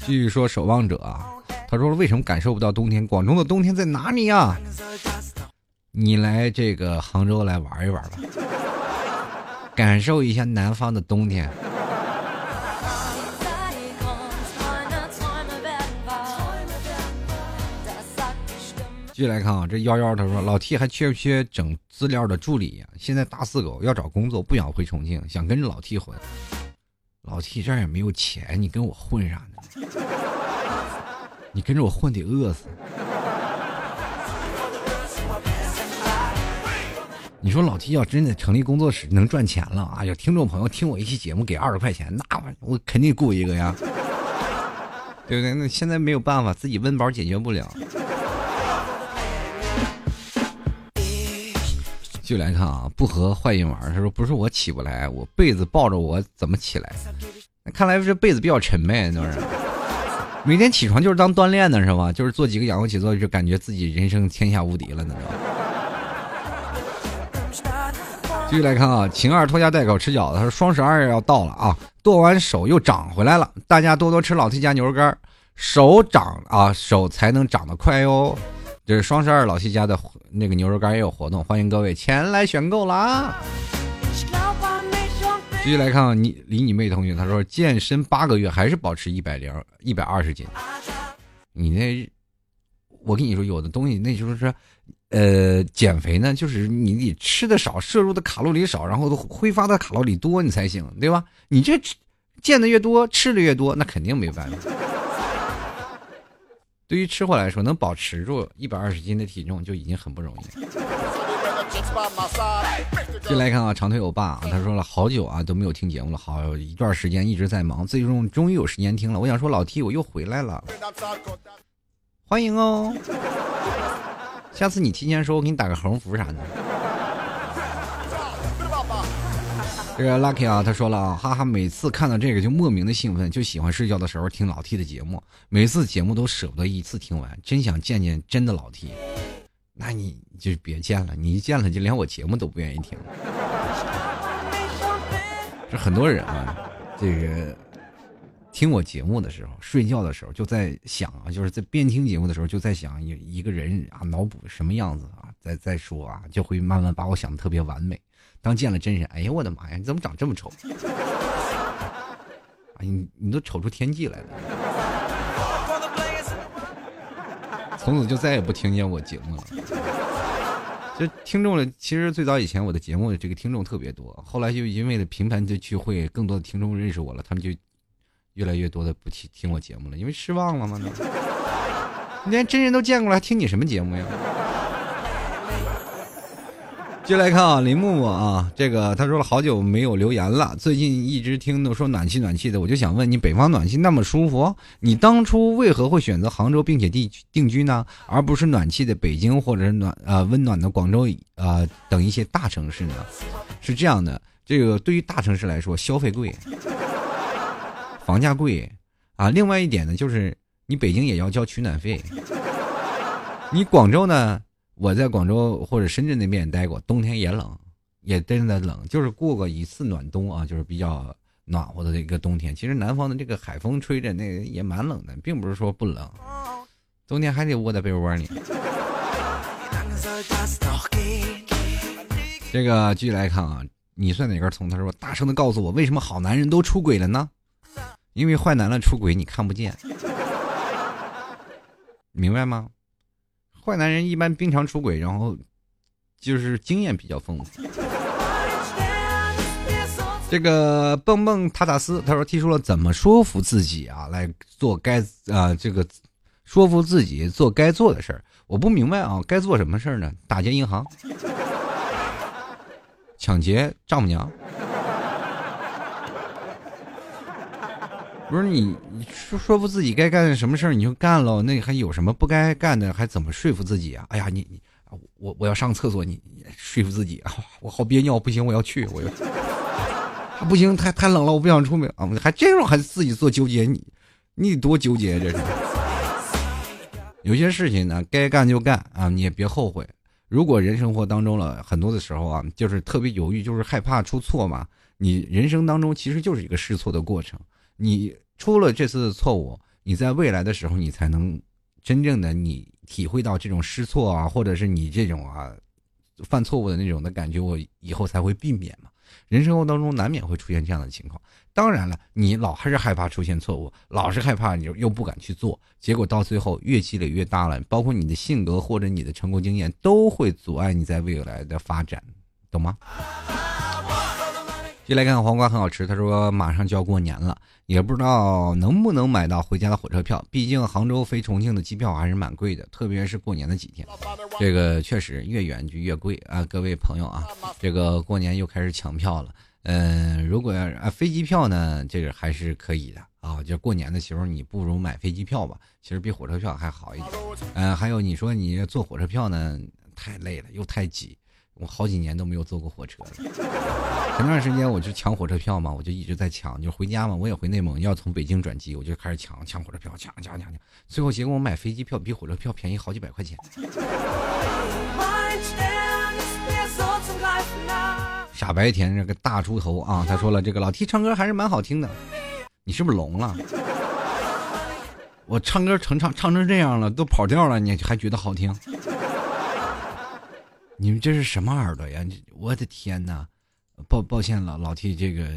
继续说守望者啊，他说为什么感受不到冬天？广州的冬天在哪里啊？你来这个杭州来玩一玩吧，感受一下南方的冬天。继续来看啊，这幺幺他说老 T 还缺不缺整资料的助理呀、现在大四狗要找工作，不想回重庆，想跟着老 T 混。老 T 这儿也没有钱，你跟我混啥呢？你跟着我混得饿死。你说老 T 要真的成立工作室能赚钱了，哎呀，听众朋友听我一期节目给二十块钱，那我我肯定雇一个呀，对不对？那现在没有办法，自己温饱解决不了。继续来看啊，不和坏人玩。他说不是我起不来，我被子抱着我怎么起来？看来这被子比较沉呗，都是。每天起床就是当锻炼的是吧？就是做几个仰卧起坐，就感觉自己人生天下无敌了呢。继续来看啊，晴儿拖家带口吃饺子。他说双十二要到了啊，剁完手又长回来了，大家多多吃老 T 家牛肉干，手长啊手才能长得快哟。这是双十二老 T 家的那个牛肉干也有活动，欢迎各位前来选购啦。继续来看啊你李你妹同学，他说健身八个月还是保持一百零一百二十斤，你那，我跟你说，有的东西那就是说，呃，减肥呢，就是你得吃的少，摄入的卡路里少，然后挥发的卡路里多，你才行，对吧？你这吃见的越多，吃的越多，那肯定没办法。对于吃货来说，能保持住一百二十斤的体重就已经很不容易了。进来看啊，长腿欧巴啊，他说了好久啊都没有听节目了，好一段时间一直在忙，最终终于有时间听了。我想说老 T 我又回来了，欢迎哦！下次你提前说，我给你打个横幅啥的。这个 Lucky 啊，他说了啊，哈哈，每次看到这个就莫名的兴奋，就喜欢睡觉的时候听老 T 的节目，每次节目都舍不得一次听完，真想见见真的老 T。那你就别见了，你一见了就连我节目都不愿意听。这很多人啊，这个听我节目的时候，睡觉的时候就在想啊，就是在边听节目的时候就在想一一个人啊，脑补什么样子啊，再再说啊，就会慢慢把我想的特别完美。当见了真人，哎呀我的妈呀，你怎么长这么丑？哎，你你都丑出天际来了。从此就再也不听见我节目了。就听众了，其实最早以前我的节目这个听众特别多，后来就因为了频繁的聚会，更多的听众认识我了，他们就越来越多的不听听我节目了，因为失望了嘛。连真人都见过了，还听你什么节目呀？接来看啊，林木木啊，这个他说了好久没有留言了，最近一直听都说暖气暖气的，我就想问你，北方暖气那么舒服，你当初为何会选择杭州并且定定居呢，而不是暖气的北京或者是暖呃温暖的广州啊、呃、等一些大城市呢？是这样的，这个对于大城市来说，消费贵，房价贵啊，另外一点呢，就是你北京也要交取暖费，你广州呢？我在广州或者深圳那边也待过，冬天也冷，也真的冷，就是过过一次暖冬啊，就是比较暖和的一个冬天。其实南方的这个海风吹着，那也蛮冷的，并不是说不冷，冬天还得窝在被窝里。这个继续来看啊，你算哪根葱？他说：“大声的告诉我，为什么好男人都出轨了呢？因为坏男人出轨你看不见，明白吗？”坏男人一般经常出轨，然后就是经验比较丰富。这个蹦蹦塔塔斯他说提出了怎么说服自己啊来做该啊这个说服自己做该做的事儿。我不明白啊，该做什么事儿呢？打劫银行，抢劫丈母娘。不是你，你说说服自己该干什么事儿你就干了，那还有什么不该干的？还怎么说服自己啊？哎呀，你你我我要上厕所，你你说服自己啊！我好憋尿，不行，我要去，我要不行，太太冷了，我不想出门啊！还这种还自己做纠结，你你多纠结这是。有些事情呢，该干就干啊，你也别后悔。如果人生活当中了很多的时候啊，就是特别犹豫，就是害怕出错嘛。你人生当中其实就是一个试错的过程。你出了这次的错误，你在未来的时候，你才能真正的你体会到这种失错啊，或者是你这种啊犯错误的那种的感觉，我以后才会避免嘛。人生活当中难免会出现这样的情况。当然了，你老还是害怕出现错误，老是害怕你又不敢去做，结果到最后越积累越大了，包括你的性格或者你的成功经验都会阻碍你在未来的发展，懂吗？接来看黄瓜很好吃，他说马上就要过年了，也不知道能不能买到回家的火车票，毕竟杭州飞重庆的机票还是蛮贵的，特别是过年的几天，这个确实越远就越贵啊！各位朋友啊，这个过年又开始抢票了。嗯，如果啊飞机票呢，这个还是可以的啊。就过年的时候，你不如买飞机票吧，其实比火车票还好一点。嗯，还有你说你坐火车票呢，太累了又太挤，我好几年都没有坐过火车了。前段时间我就抢火车票嘛，我就一直在抢，就回家嘛，我也回内蒙，要从北京转机，我就开始抢抢火车票，抢抢抢抢，最后结果我买飞机票比火车票便宜好几百块钱。傻白甜这个大猪头啊，他说了，这个老 T 唱歌还是蛮好听的，你是不是聋了？我唱歌成唱唱成这样了，都跑调了，你还觉得好听？你们这是什么耳朵呀？我的天哪！抱抱歉了，老 T 这个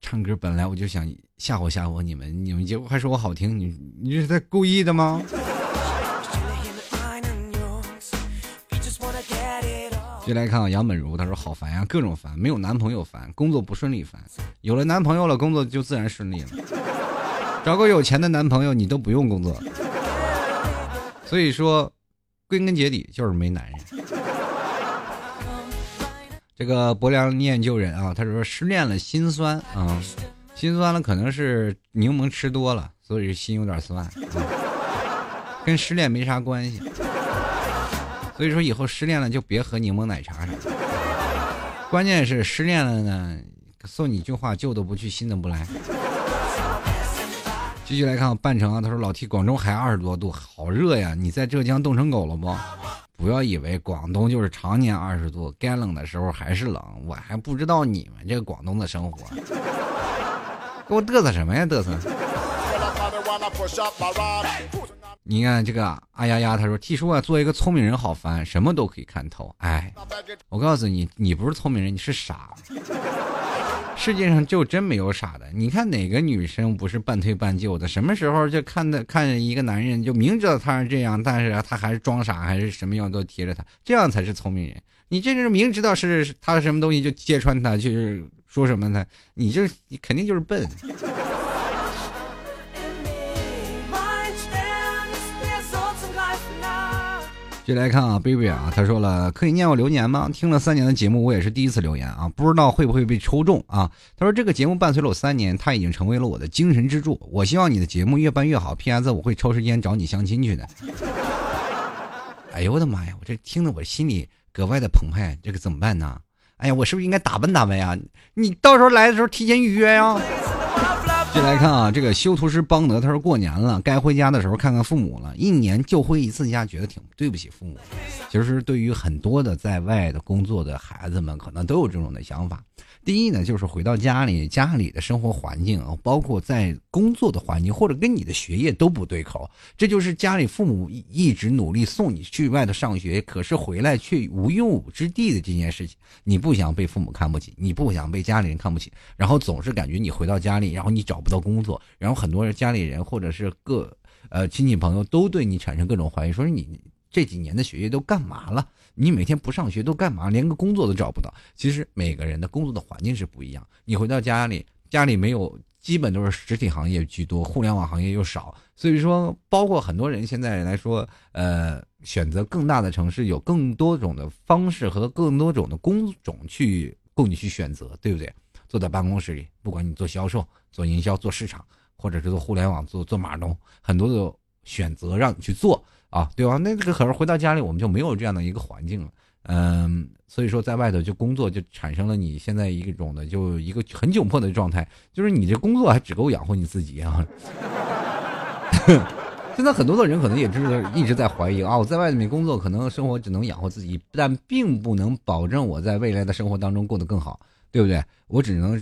唱歌本来我就想吓唬吓唬你们，你们结果还说我好听，你你这是在故意的吗？接来看啊，杨本如，他说好烦呀，各种烦，没有男朋友烦，工作不顺利烦，有了男朋友了，工作就自然顺利了。找个有钱的男朋友，你都不用工作。所以说，归根结底就是没男人。这个薄凉念旧人啊，他说失恋了心酸啊，心酸了可能是柠檬吃多了，所以心有点酸，跟失恋没啥关系。所以说以后失恋了就别喝柠檬奶茶了。关键是失恋了呢，送你一句话：旧的不去，新的不来。继续来看半城啊，他说老提广州还二十多度，好热呀！你在浙江冻成狗了不？不要以为广东就是常年二十度，该冷的时候还是冷。我还不知道你们这个广东的生活，给我嘚瑟什么呀嘚瑟！你看这个啊丫丫，他说 T 叔啊，做一个聪明人好烦，什么都可以看透。哎，我告诉你，你不是聪明人，你是傻。世界上就真没有傻的。你看哪个女生不是半推半就的？什么时候就看的看着一个男人，就明知道他是这样，但是他还是装傻，还是什么样都贴着他，这样才是聪明人。你这是明知道是他什么东西就揭穿他，就是说什么呢，你这你肯定就是笨。接来看啊，baby 啊，他说了，可以念我留言吗？听了三年的节目，我也是第一次留言啊，不知道会不会被抽中啊？他说这个节目伴随了我三年，他已经成为了我的精神支柱。我希望你的节目越办越好。P.S. 我会抽时间找你相亲去的。哎呦我的妈呀，我这听得我心里格外的澎湃，这个怎么办呢？哎呀，我是不是应该打扮打扮呀？你到时候来的时候提前预约呀。接来看啊，这个修图师邦德他说过年了，该回家的时候看看父母了。一年就回一次家，觉得挺对不起父母。其实对于很多的在外的工作的孩子们，可能都有这种的想法。第一呢，就是回到家里，家里的生活环境啊，包括在工作的环境，或者跟你的学业都不对口，这就是家里父母一直努力送你去外头上学，可是回来却无用武之地的这件事情。你不想被父母看不起，你不想被家里人看不起，然后总是感觉你回到家里，然后你找不到工作，然后很多人家里人或者是各呃亲戚朋友都对你产生各种怀疑，说你这几年的学业都干嘛了？你每天不上学都干嘛？连个工作都找不到。其实每个人的工作的环境是不一样。你回到家里，家里没有，基本都是实体行业居多，互联网行业又少。所以说，包括很多人现在来说，呃，选择更大的城市，有更多种的方式和更多种的工种去供你去选择，对不对？坐在办公室里，不管你做销售、做营销、做市场，或者是做互联网、做做码农，很多的选择让你去做。啊，对吧？那这个可是回到家里，我们就没有这样的一个环境了。嗯，所以说在外头就工作，就产生了你现在一种的，就一个很窘迫的状态，就是你这工作还只够养活你自己啊。现在很多的人可能也是一直在怀疑啊，我在外面工作，可能生活只能养活自己，但并不能保证我在未来的生活当中过得更好，对不对？我只能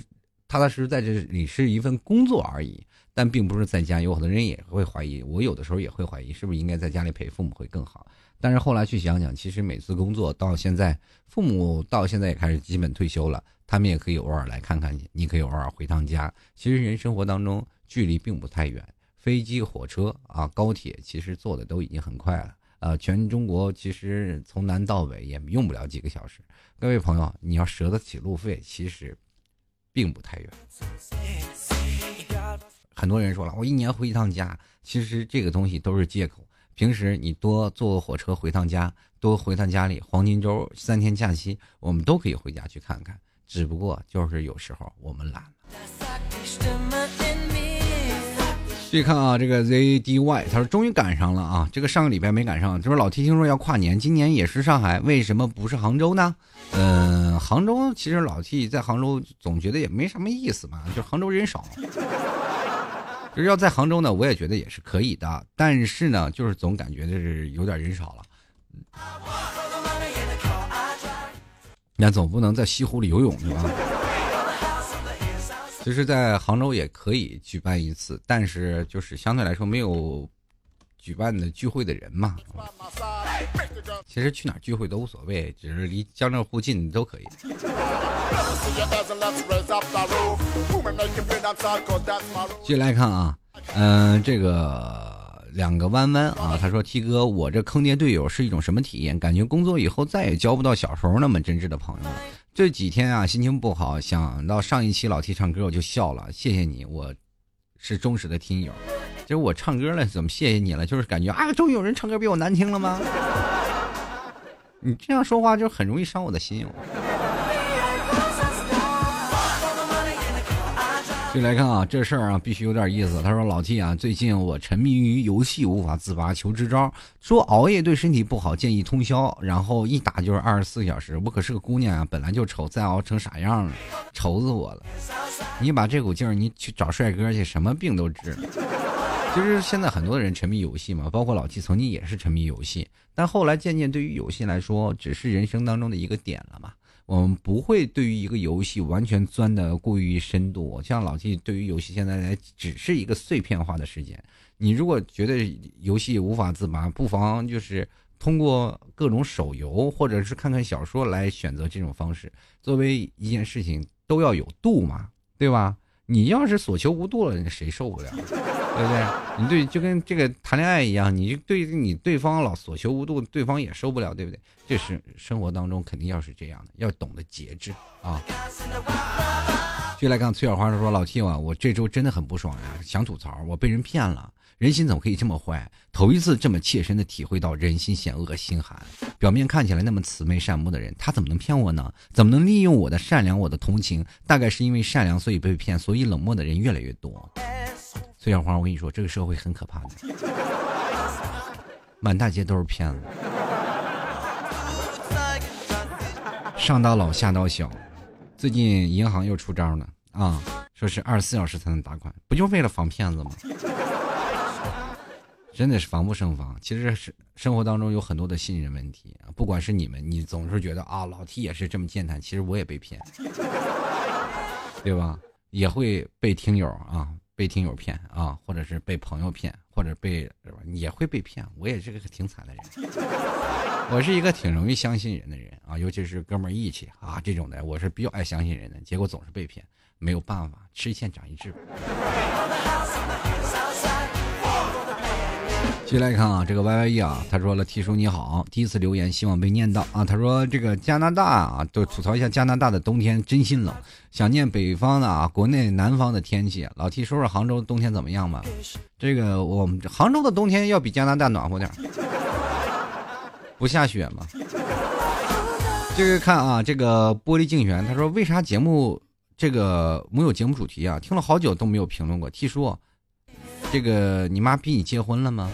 踏踏实实在这里是一份工作而已。但并不是在家，有很多人也会怀疑，我有的时候也会怀疑，是不是应该在家里陪父母会更好？但是后来去想想，其实每次工作到现在，父母到现在也开始基本退休了，他们也可以偶尔来看看你，你可以偶尔回趟家。其实人生活当中距离并不太远，飞机、火车啊、高铁，其实坐的都已经很快了。呃，全中国其实从南到北也用不了几个小时。各位朋友，你要舍得起路费，其实并不太远。很多人说了，我一年回一趟家，其实这个东西都是借口。平时你多坐火车回趟家，多回趟家里，黄金周三天假期，我们都可以回家去看看。只不过就是有时候我们懒了。继续看啊，这个 ZDY 他说终于赶上了啊，这个上个礼拜没赶上。就是老 T 听说要跨年，今年也是上海，为什么不是杭州呢？嗯，杭州其实老 T 在杭州总觉得也没什么意思嘛，就杭州人少。就是要在杭州呢，我也觉得也是可以的，但是呢，就是总感觉就是有点人少了。那总不能在西湖里游泳对吧？其实，在杭州也可以举办一次，但是就是相对来说没有举办的聚会的人嘛。其实去哪聚会都无所谓，只是离江浙沪近都可以。继续来看啊，嗯，这个两个弯弯啊，他说：“T 哥，我这坑爹队友是一种什么体验？感觉工作以后再也交不到小时候那么真挚的朋友了。这几天啊，心情不好，想到上一期老 T 唱歌，我就笑了。谢谢你，我是忠实的听友。就是我唱歌了，怎么谢谢你了？就是感觉啊，终于有人唱歌比我难听了吗？你这样说话就很容易伤我的心。”就来看啊，这事儿啊必须有点意思。他说：“老季啊，最近我沉迷于游戏无法自拔，求支招。说熬夜对身体不好，建议通宵，然后一打就是二十四小时。我可是个姑娘啊，本来就丑，再熬成啥样了？愁死我了！你把这股劲儿，你去找帅哥去，什么病都治。其实现在很多人沉迷游戏嘛，包括老季曾经也是沉迷游戏，但后来渐渐对于游戏来说，只是人生当中的一个点了嘛。”我们不会对于一个游戏完全钻的过于深度，像老 T 对于游戏现在来只是一个碎片化的时间。你如果觉得游戏无法自拔，不妨就是通过各种手游或者是看看小说来选择这种方式。作为一件事情都要有度嘛，对吧？你要是所求无度了，谁受不了？对不对？你对就跟这个谈恋爱一样，你对你对方老所求无度，对方也受不了，对不对？这是生活当中肯定要是这样的，要懂得节制啊。继续来看崔小花说：“老 T 啊，我这周真的很不爽呀，想吐槽，我被人骗了，人心怎么可以这么坏？头一次这么切身的体会到人心险恶、心寒。表面看起来那么慈眉善目的人，他怎么能骗我呢？怎么能利用我的善良、我的同情？大概是因为善良，所以被骗，所以冷漠的人越来越多。”崔小花，我跟你说，这个社会很可怕的，满大街都是骗子，上到老下到小。最近银行又出招了啊，说是二十四小时才能打款，不就为了防骗子吗？真的是防不胜防。其实是生活当中有很多的信任问题啊，不管是你们，你总是觉得啊，老 T 也是这么健谈，其实我也被骗，对吧？也会被听友啊。被听友骗啊，或者是被朋友骗，或者被也会被骗。我也是个挺惨的人，我是一个挺容易相信人的人啊，尤其是哥们义气啊这种的，我是比较爱相信人的。结果总是被骗，没有办法，吃一堑长一智。继续来看啊，这个 Y Y E 啊，他说了：“T 叔你好，第一次留言，希望被念到啊。”他说：“这个加拿大啊，都吐槽一下加拿大的冬天真心冷，想念北方的啊，国内南方的天气。老 T 说说杭州冬天怎么样吧？这个我们杭州的冬天要比加拿大暖和点，不下雪吗？这个看啊，这个玻璃竞选，他说为啥节目这个没有节目主题啊？听了好久都没有评论过。T 叔，这个你妈逼你结婚了吗？”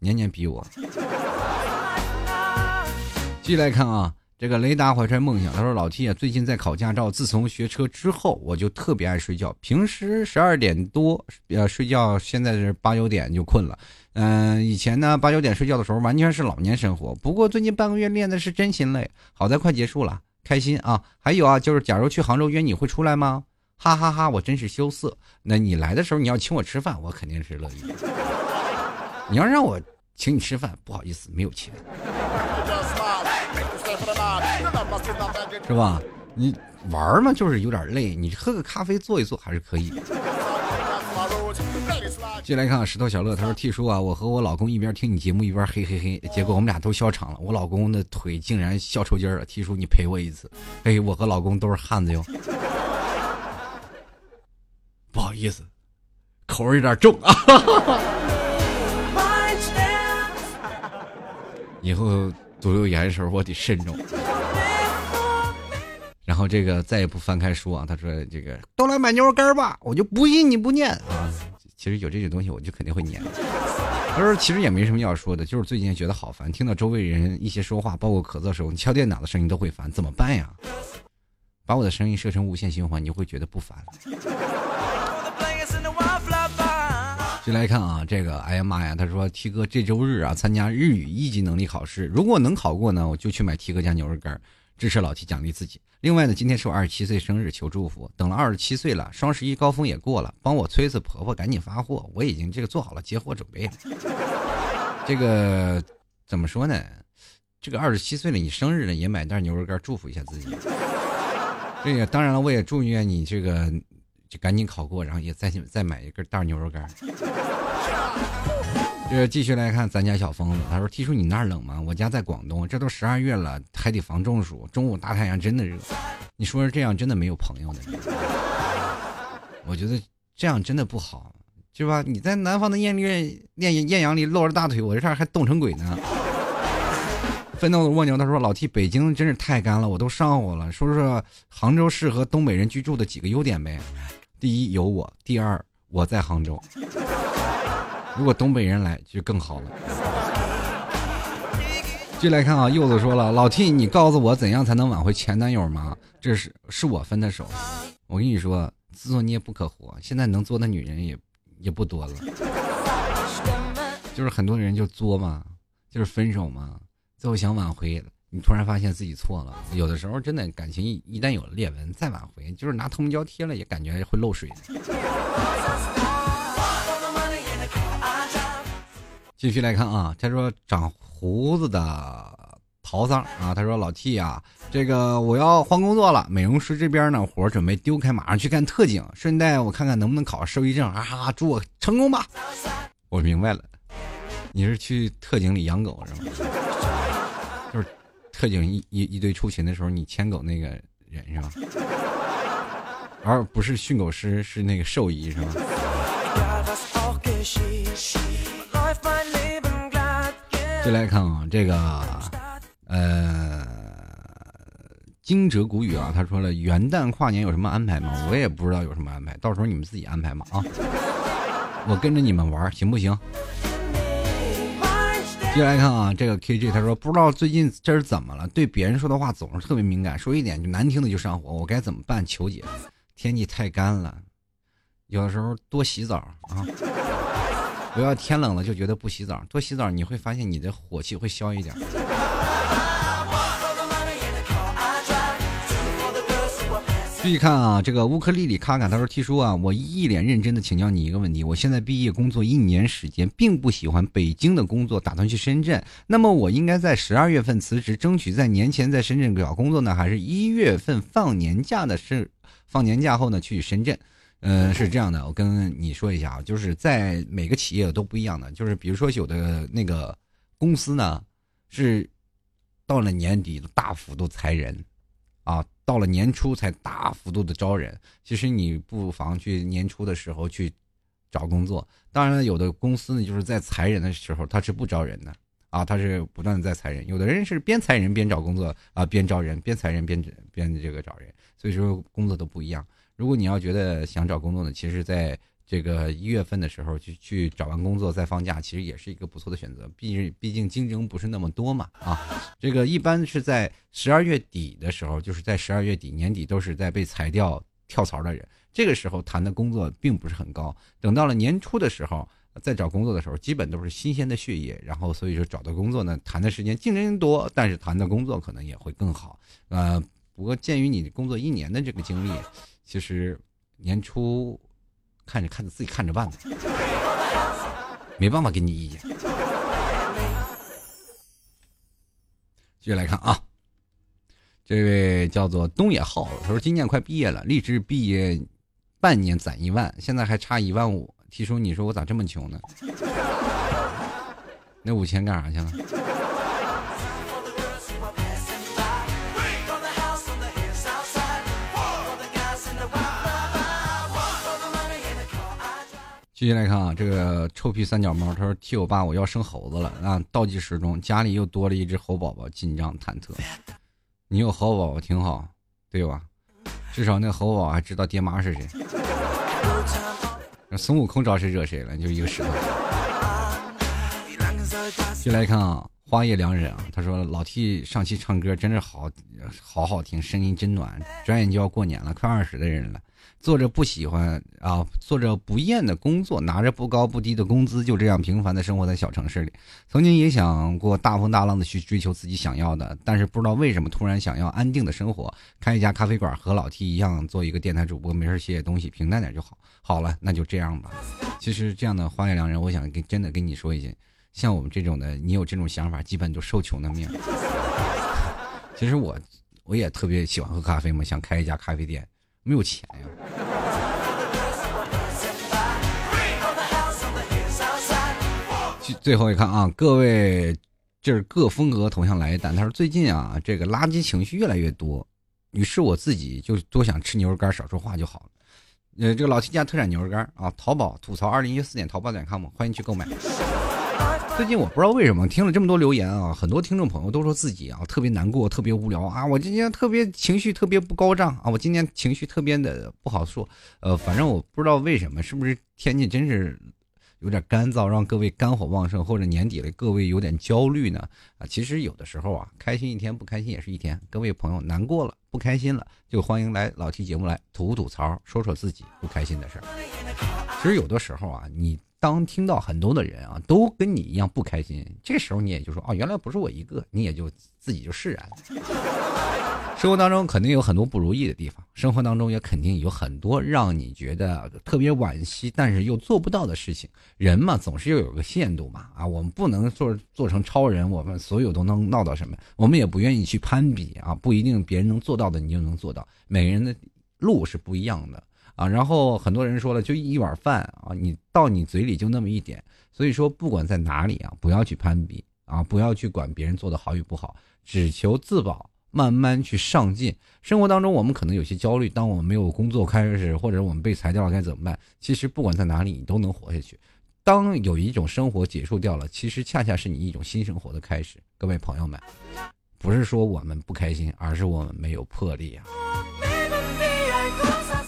年年逼我。继续来看啊，这个雷达怀揣梦想，他说：“老 T 啊，最近在考驾照，自从学车之后，我就特别爱睡觉。平时十二点多呃睡觉，现在是八九点就困了。嗯，以前呢八九点睡觉的时候，完全是老年生活。不过最近半个月练的是真心累，好在快结束了，开心啊！还有啊，就是假如去杭州约你会出来吗？哈哈哈，我真是羞涩。那你来的时候你要请我吃饭，我肯定是乐意。你要让我。”请你吃饭，不好意思，没有钱，是吧？你玩嘛，就是有点累，你喝个咖啡坐一坐还是可以。进来看看石头小乐，他说：“T 叔啊，我和我老公一边听你节目一边嘿嘿嘿，结果我们俩都笑场了，我老公的腿竟然笑抽筋了。T 叔，你陪我一次。嘿，我和老公都是汉子哟。不好意思，口味有点重啊。以后读留言的时候我得慎重。然后这个再也不翻开书啊，他说这个都来买牛肉干吧，我就不信你不念啊。其实有这些东西我就肯定会念。他说其实也没什么要说的，就是最近觉得好烦，听到周围人一些说话，包括咳嗽的时候，你敲电脑的声音都会烦，怎么办呀？把我的声音设成无限循环，你就会觉得不烦。就来看啊，这个，哎呀妈呀，他说 T 哥这周日啊参加日语一级能力考试，如果能考过呢，我就去买 T 哥家牛肉干，支持老 T 奖励自己。另外呢，今天是我二十七岁生日，求祝福。等了二十七岁了，双十一高峰也过了，帮我催催婆婆赶紧发货，我已经这个做好了接货准备了。这个怎么说呢？这个二十七岁了，你生日了也买袋牛肉干祝福一下自己。这个当然了，我也祝愿你这个就赶紧考过，然后也再再买一根袋牛肉干。这继续来看咱家小疯子，他说：“T 叔，你那儿冷吗？我家在广东，这都十二月了，还得防中暑。中午大太阳真的热，你说这样真的没有朋友的。我觉得这样真的不好，是吧？你在南方的艳丽艳艳阳里露着大腿，我这儿还冻成鬼呢。”奋斗的蜗牛他说：“老 T，北京真是太干了，我都上火了。说说杭州适合东北人居住的几个优点呗。第一，有我；第二，我在杭州。如果东北人来就更好了。”继续来看啊，柚子说了：“老 T，你告诉我怎样才能挽回前男友吗？这是是我分的手。我跟你说，自作孽不可活。现在能作的女人也也不多了，就是很多人就作嘛，就是分手嘛。最后想挽回，你突然发现自己错了。有的时候真的感情一一旦有了裂纹，再挽回，就是拿透明胶贴了，也感觉会漏水。”继续来看啊，他说长胡子的桃桑啊，他说老 T 啊，这个我要换工作了，美容师这边呢活准备丢开，马上去干特警，顺带我看看能不能考兽医证啊哈，祝我成功吧。我明白了，你是去特警里养狗是吗？特警一一一堆出勤的时候，你牵狗那个人是吧？而不是训狗师，是那个兽医是吧？再来看啊，这个呃，惊蛰谷雨啊，他说了元旦跨年有什么安排吗？我也不知道有什么安排，到时候你们自己安排嘛啊。我跟着你们玩行不行？接下来看啊，这个 KJ 他说不知道最近这是怎么了，对别人说的话总是特别敏感，说一点就难听的就上火，我该怎么办？求解。天气太干了，有的时候多洗澡啊，不要天冷了就觉得不洗澡，多洗澡你会发现你的火气会消一点。继续看啊，这个乌克丽丽卡卡他说：“T 叔啊，我一脸认真的请教你一个问题，我现在毕业工作一年时间，并不喜欢北京的工作，打算去深圳。那么我应该在十二月份辞职，争取在年前在深圳找工作呢，还是一月份放年假的是放年假后呢去深圳？嗯，是这样的，我跟你说一下啊，就是在每个企业都不一样的，就是比如说有的那个公司呢是到了年底大幅度裁人。”啊，到了年初才大幅度的招人。其实你不妨去年初的时候去找工作。当然，有的公司呢，就是在裁人的时候，他是不招人的啊，他是不断的在裁人。有的人是边裁人边找工作啊，边招人，边裁人边边这个找人。所以说工作都不一样。如果你要觉得想找工作呢，其实在这个一月份的时候去去找完工作再放假，其实也是一个不错的选择。毕竟毕竟竞争不是那么多嘛啊。这个一般是在十二月底的时候，就是在十二月底年底都是在被裁掉跳槽的人，这个时候谈的工作并不是很高。等到了年初的时候，在找工作的时候，基本都是新鲜的血液，然后所以说找到工作呢，谈的时间竞争多，但是谈的工作可能也会更好。呃，不过鉴于你工作一年的这个经历，其实年初看着看着自己看着办吧，没办法给你意见。继续来看啊，这位叫做东野浩，他说今年快毕业了，立志毕业半年攒一万，现在还差一万五。提出，你说我咋这么穷呢？那五千干啥去了？继续来看啊，这个臭屁三脚猫，他说替我爸我要生猴子了啊！倒计时中，家里又多了一只猴宝宝，紧张忐忑。你有猴宝宝挺好，对吧？至少那猴宝宝还知道爹妈是谁。那孙悟空招谁惹谁了，就一个石头。继续来看啊，花叶良人啊，他说老 T 上期唱歌真是好，好好听，声音真暖。转眼就要过年了，快二十的人了。做着不喜欢啊，做着不厌的工作，拿着不高不低的工资，就这样平凡的生活在小城市里。曾经也想过大风大浪的去追求自己想要的，但是不知道为什么突然想要安定的生活，开一家咖啡馆，和老 T 一样做一个电台主播，没事写写东西，平淡点就好。好了，那就这样吧。其实这样的花叶良人，我想跟真的跟你说一些，像我们这种的，你有这种想法，基本都受穷的命。其实我我也特别喜欢喝咖啡嘛，想开一家咖啡店，没有钱呀。最后一看啊，各位，这是各风格头像来一单。他说最近啊，这个垃圾情绪越来越多，于是我自己就多想吃牛肉干，少说话就好了。呃，这个老七家特产牛肉干啊，淘宝吐槽二零一四点淘宝点 com，欢迎去购买。最近我不知道为什么听了这么多留言啊，很多听众朋友都说自己啊特别难过，特别无聊啊，我今天特别情绪特别不高涨啊，我今天情绪特别的不好说。呃，反正我不知道为什么，是不是天气真是有点干燥，让各位肝火旺盛，或者年底了各位有点焦虑呢？啊，其实有的时候啊，开心一天不开心也是一天。各位朋友难过了，不开心了，就欢迎来老 T 节目来吐吐槽，说说自己不开心的事儿。其实有的时候啊，你当听到很多的人啊都跟你一样不开心，这时候你也就说哦，原来不是我一个，你也就自己就释然了。生活当中肯定有很多不如意的地方，生活当中也肯定有很多让你觉得特别惋惜，但是又做不到的事情。人嘛，总是要有个限度嘛，啊，我们不能做做成超人，我们所有都能闹到什么？我们也不愿意去攀比啊，不一定别人能做到的你就能做到，每个人的路是不一样的啊。然后很多人说了，就一碗饭啊，你到你嘴里就那么一点，所以说不管在哪里啊，不要去攀比啊，不要去管别人做的好与不好，只求自保。慢慢去上进。生活当中，我们可能有些焦虑，当我们没有工作开始，或者我们被裁掉了该怎么办？其实不管在哪里，你都能活下去。当有一种生活结束掉了，其实恰恰是你一种新生活的开始。各位朋友们，不是说我们不开心，而是我们没有魄力啊。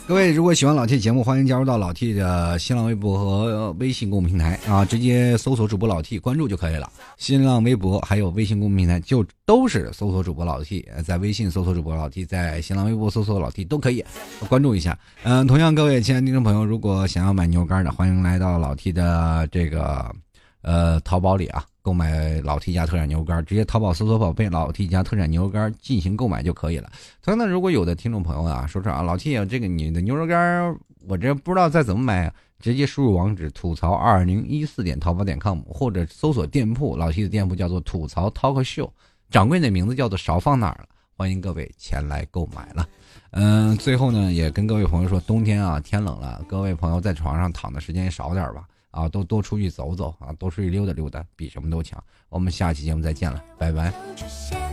各位，如果喜欢老 T 节目，欢迎加入到老 T 的新浪微博和微信公众平台啊，直接搜索主播老 T 关注就可以了。新浪微博还有微信公众平台就都是搜索主播老 T，在微信搜索主播老 T，在新浪微博搜索老 T 都可以关注一下。嗯，同样各位亲爱的听众朋友，如果想要买牛肉干的，欢迎来到老 T 的这个呃淘宝里啊。购买老 T 家特产牛肉干，直接淘宝搜索宝贝老 T 家特产牛肉干进行购买就可以了。同样呢，如果有的听众朋友啊，说说啊，老 T 啊，这个你的牛肉干我这不知道再怎么买，直接输入网址吐槽二零一四点淘宝点 com，或者搜索店铺，老 T 的店铺叫做吐槽 Talk Show，掌柜的名字叫做少放哪儿了，欢迎各位前来购买了。嗯，最后呢，也跟各位朋友说，冬天啊，天冷了，各位朋友在床上躺的时间少点吧。啊，都多出去走走啊，多出去溜达溜达，比什么都强。我们下期节目再见了，拜拜。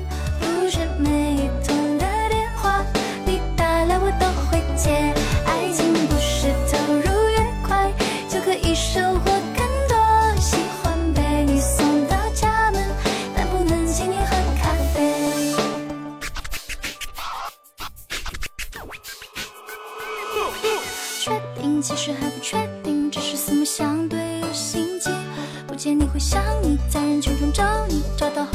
到后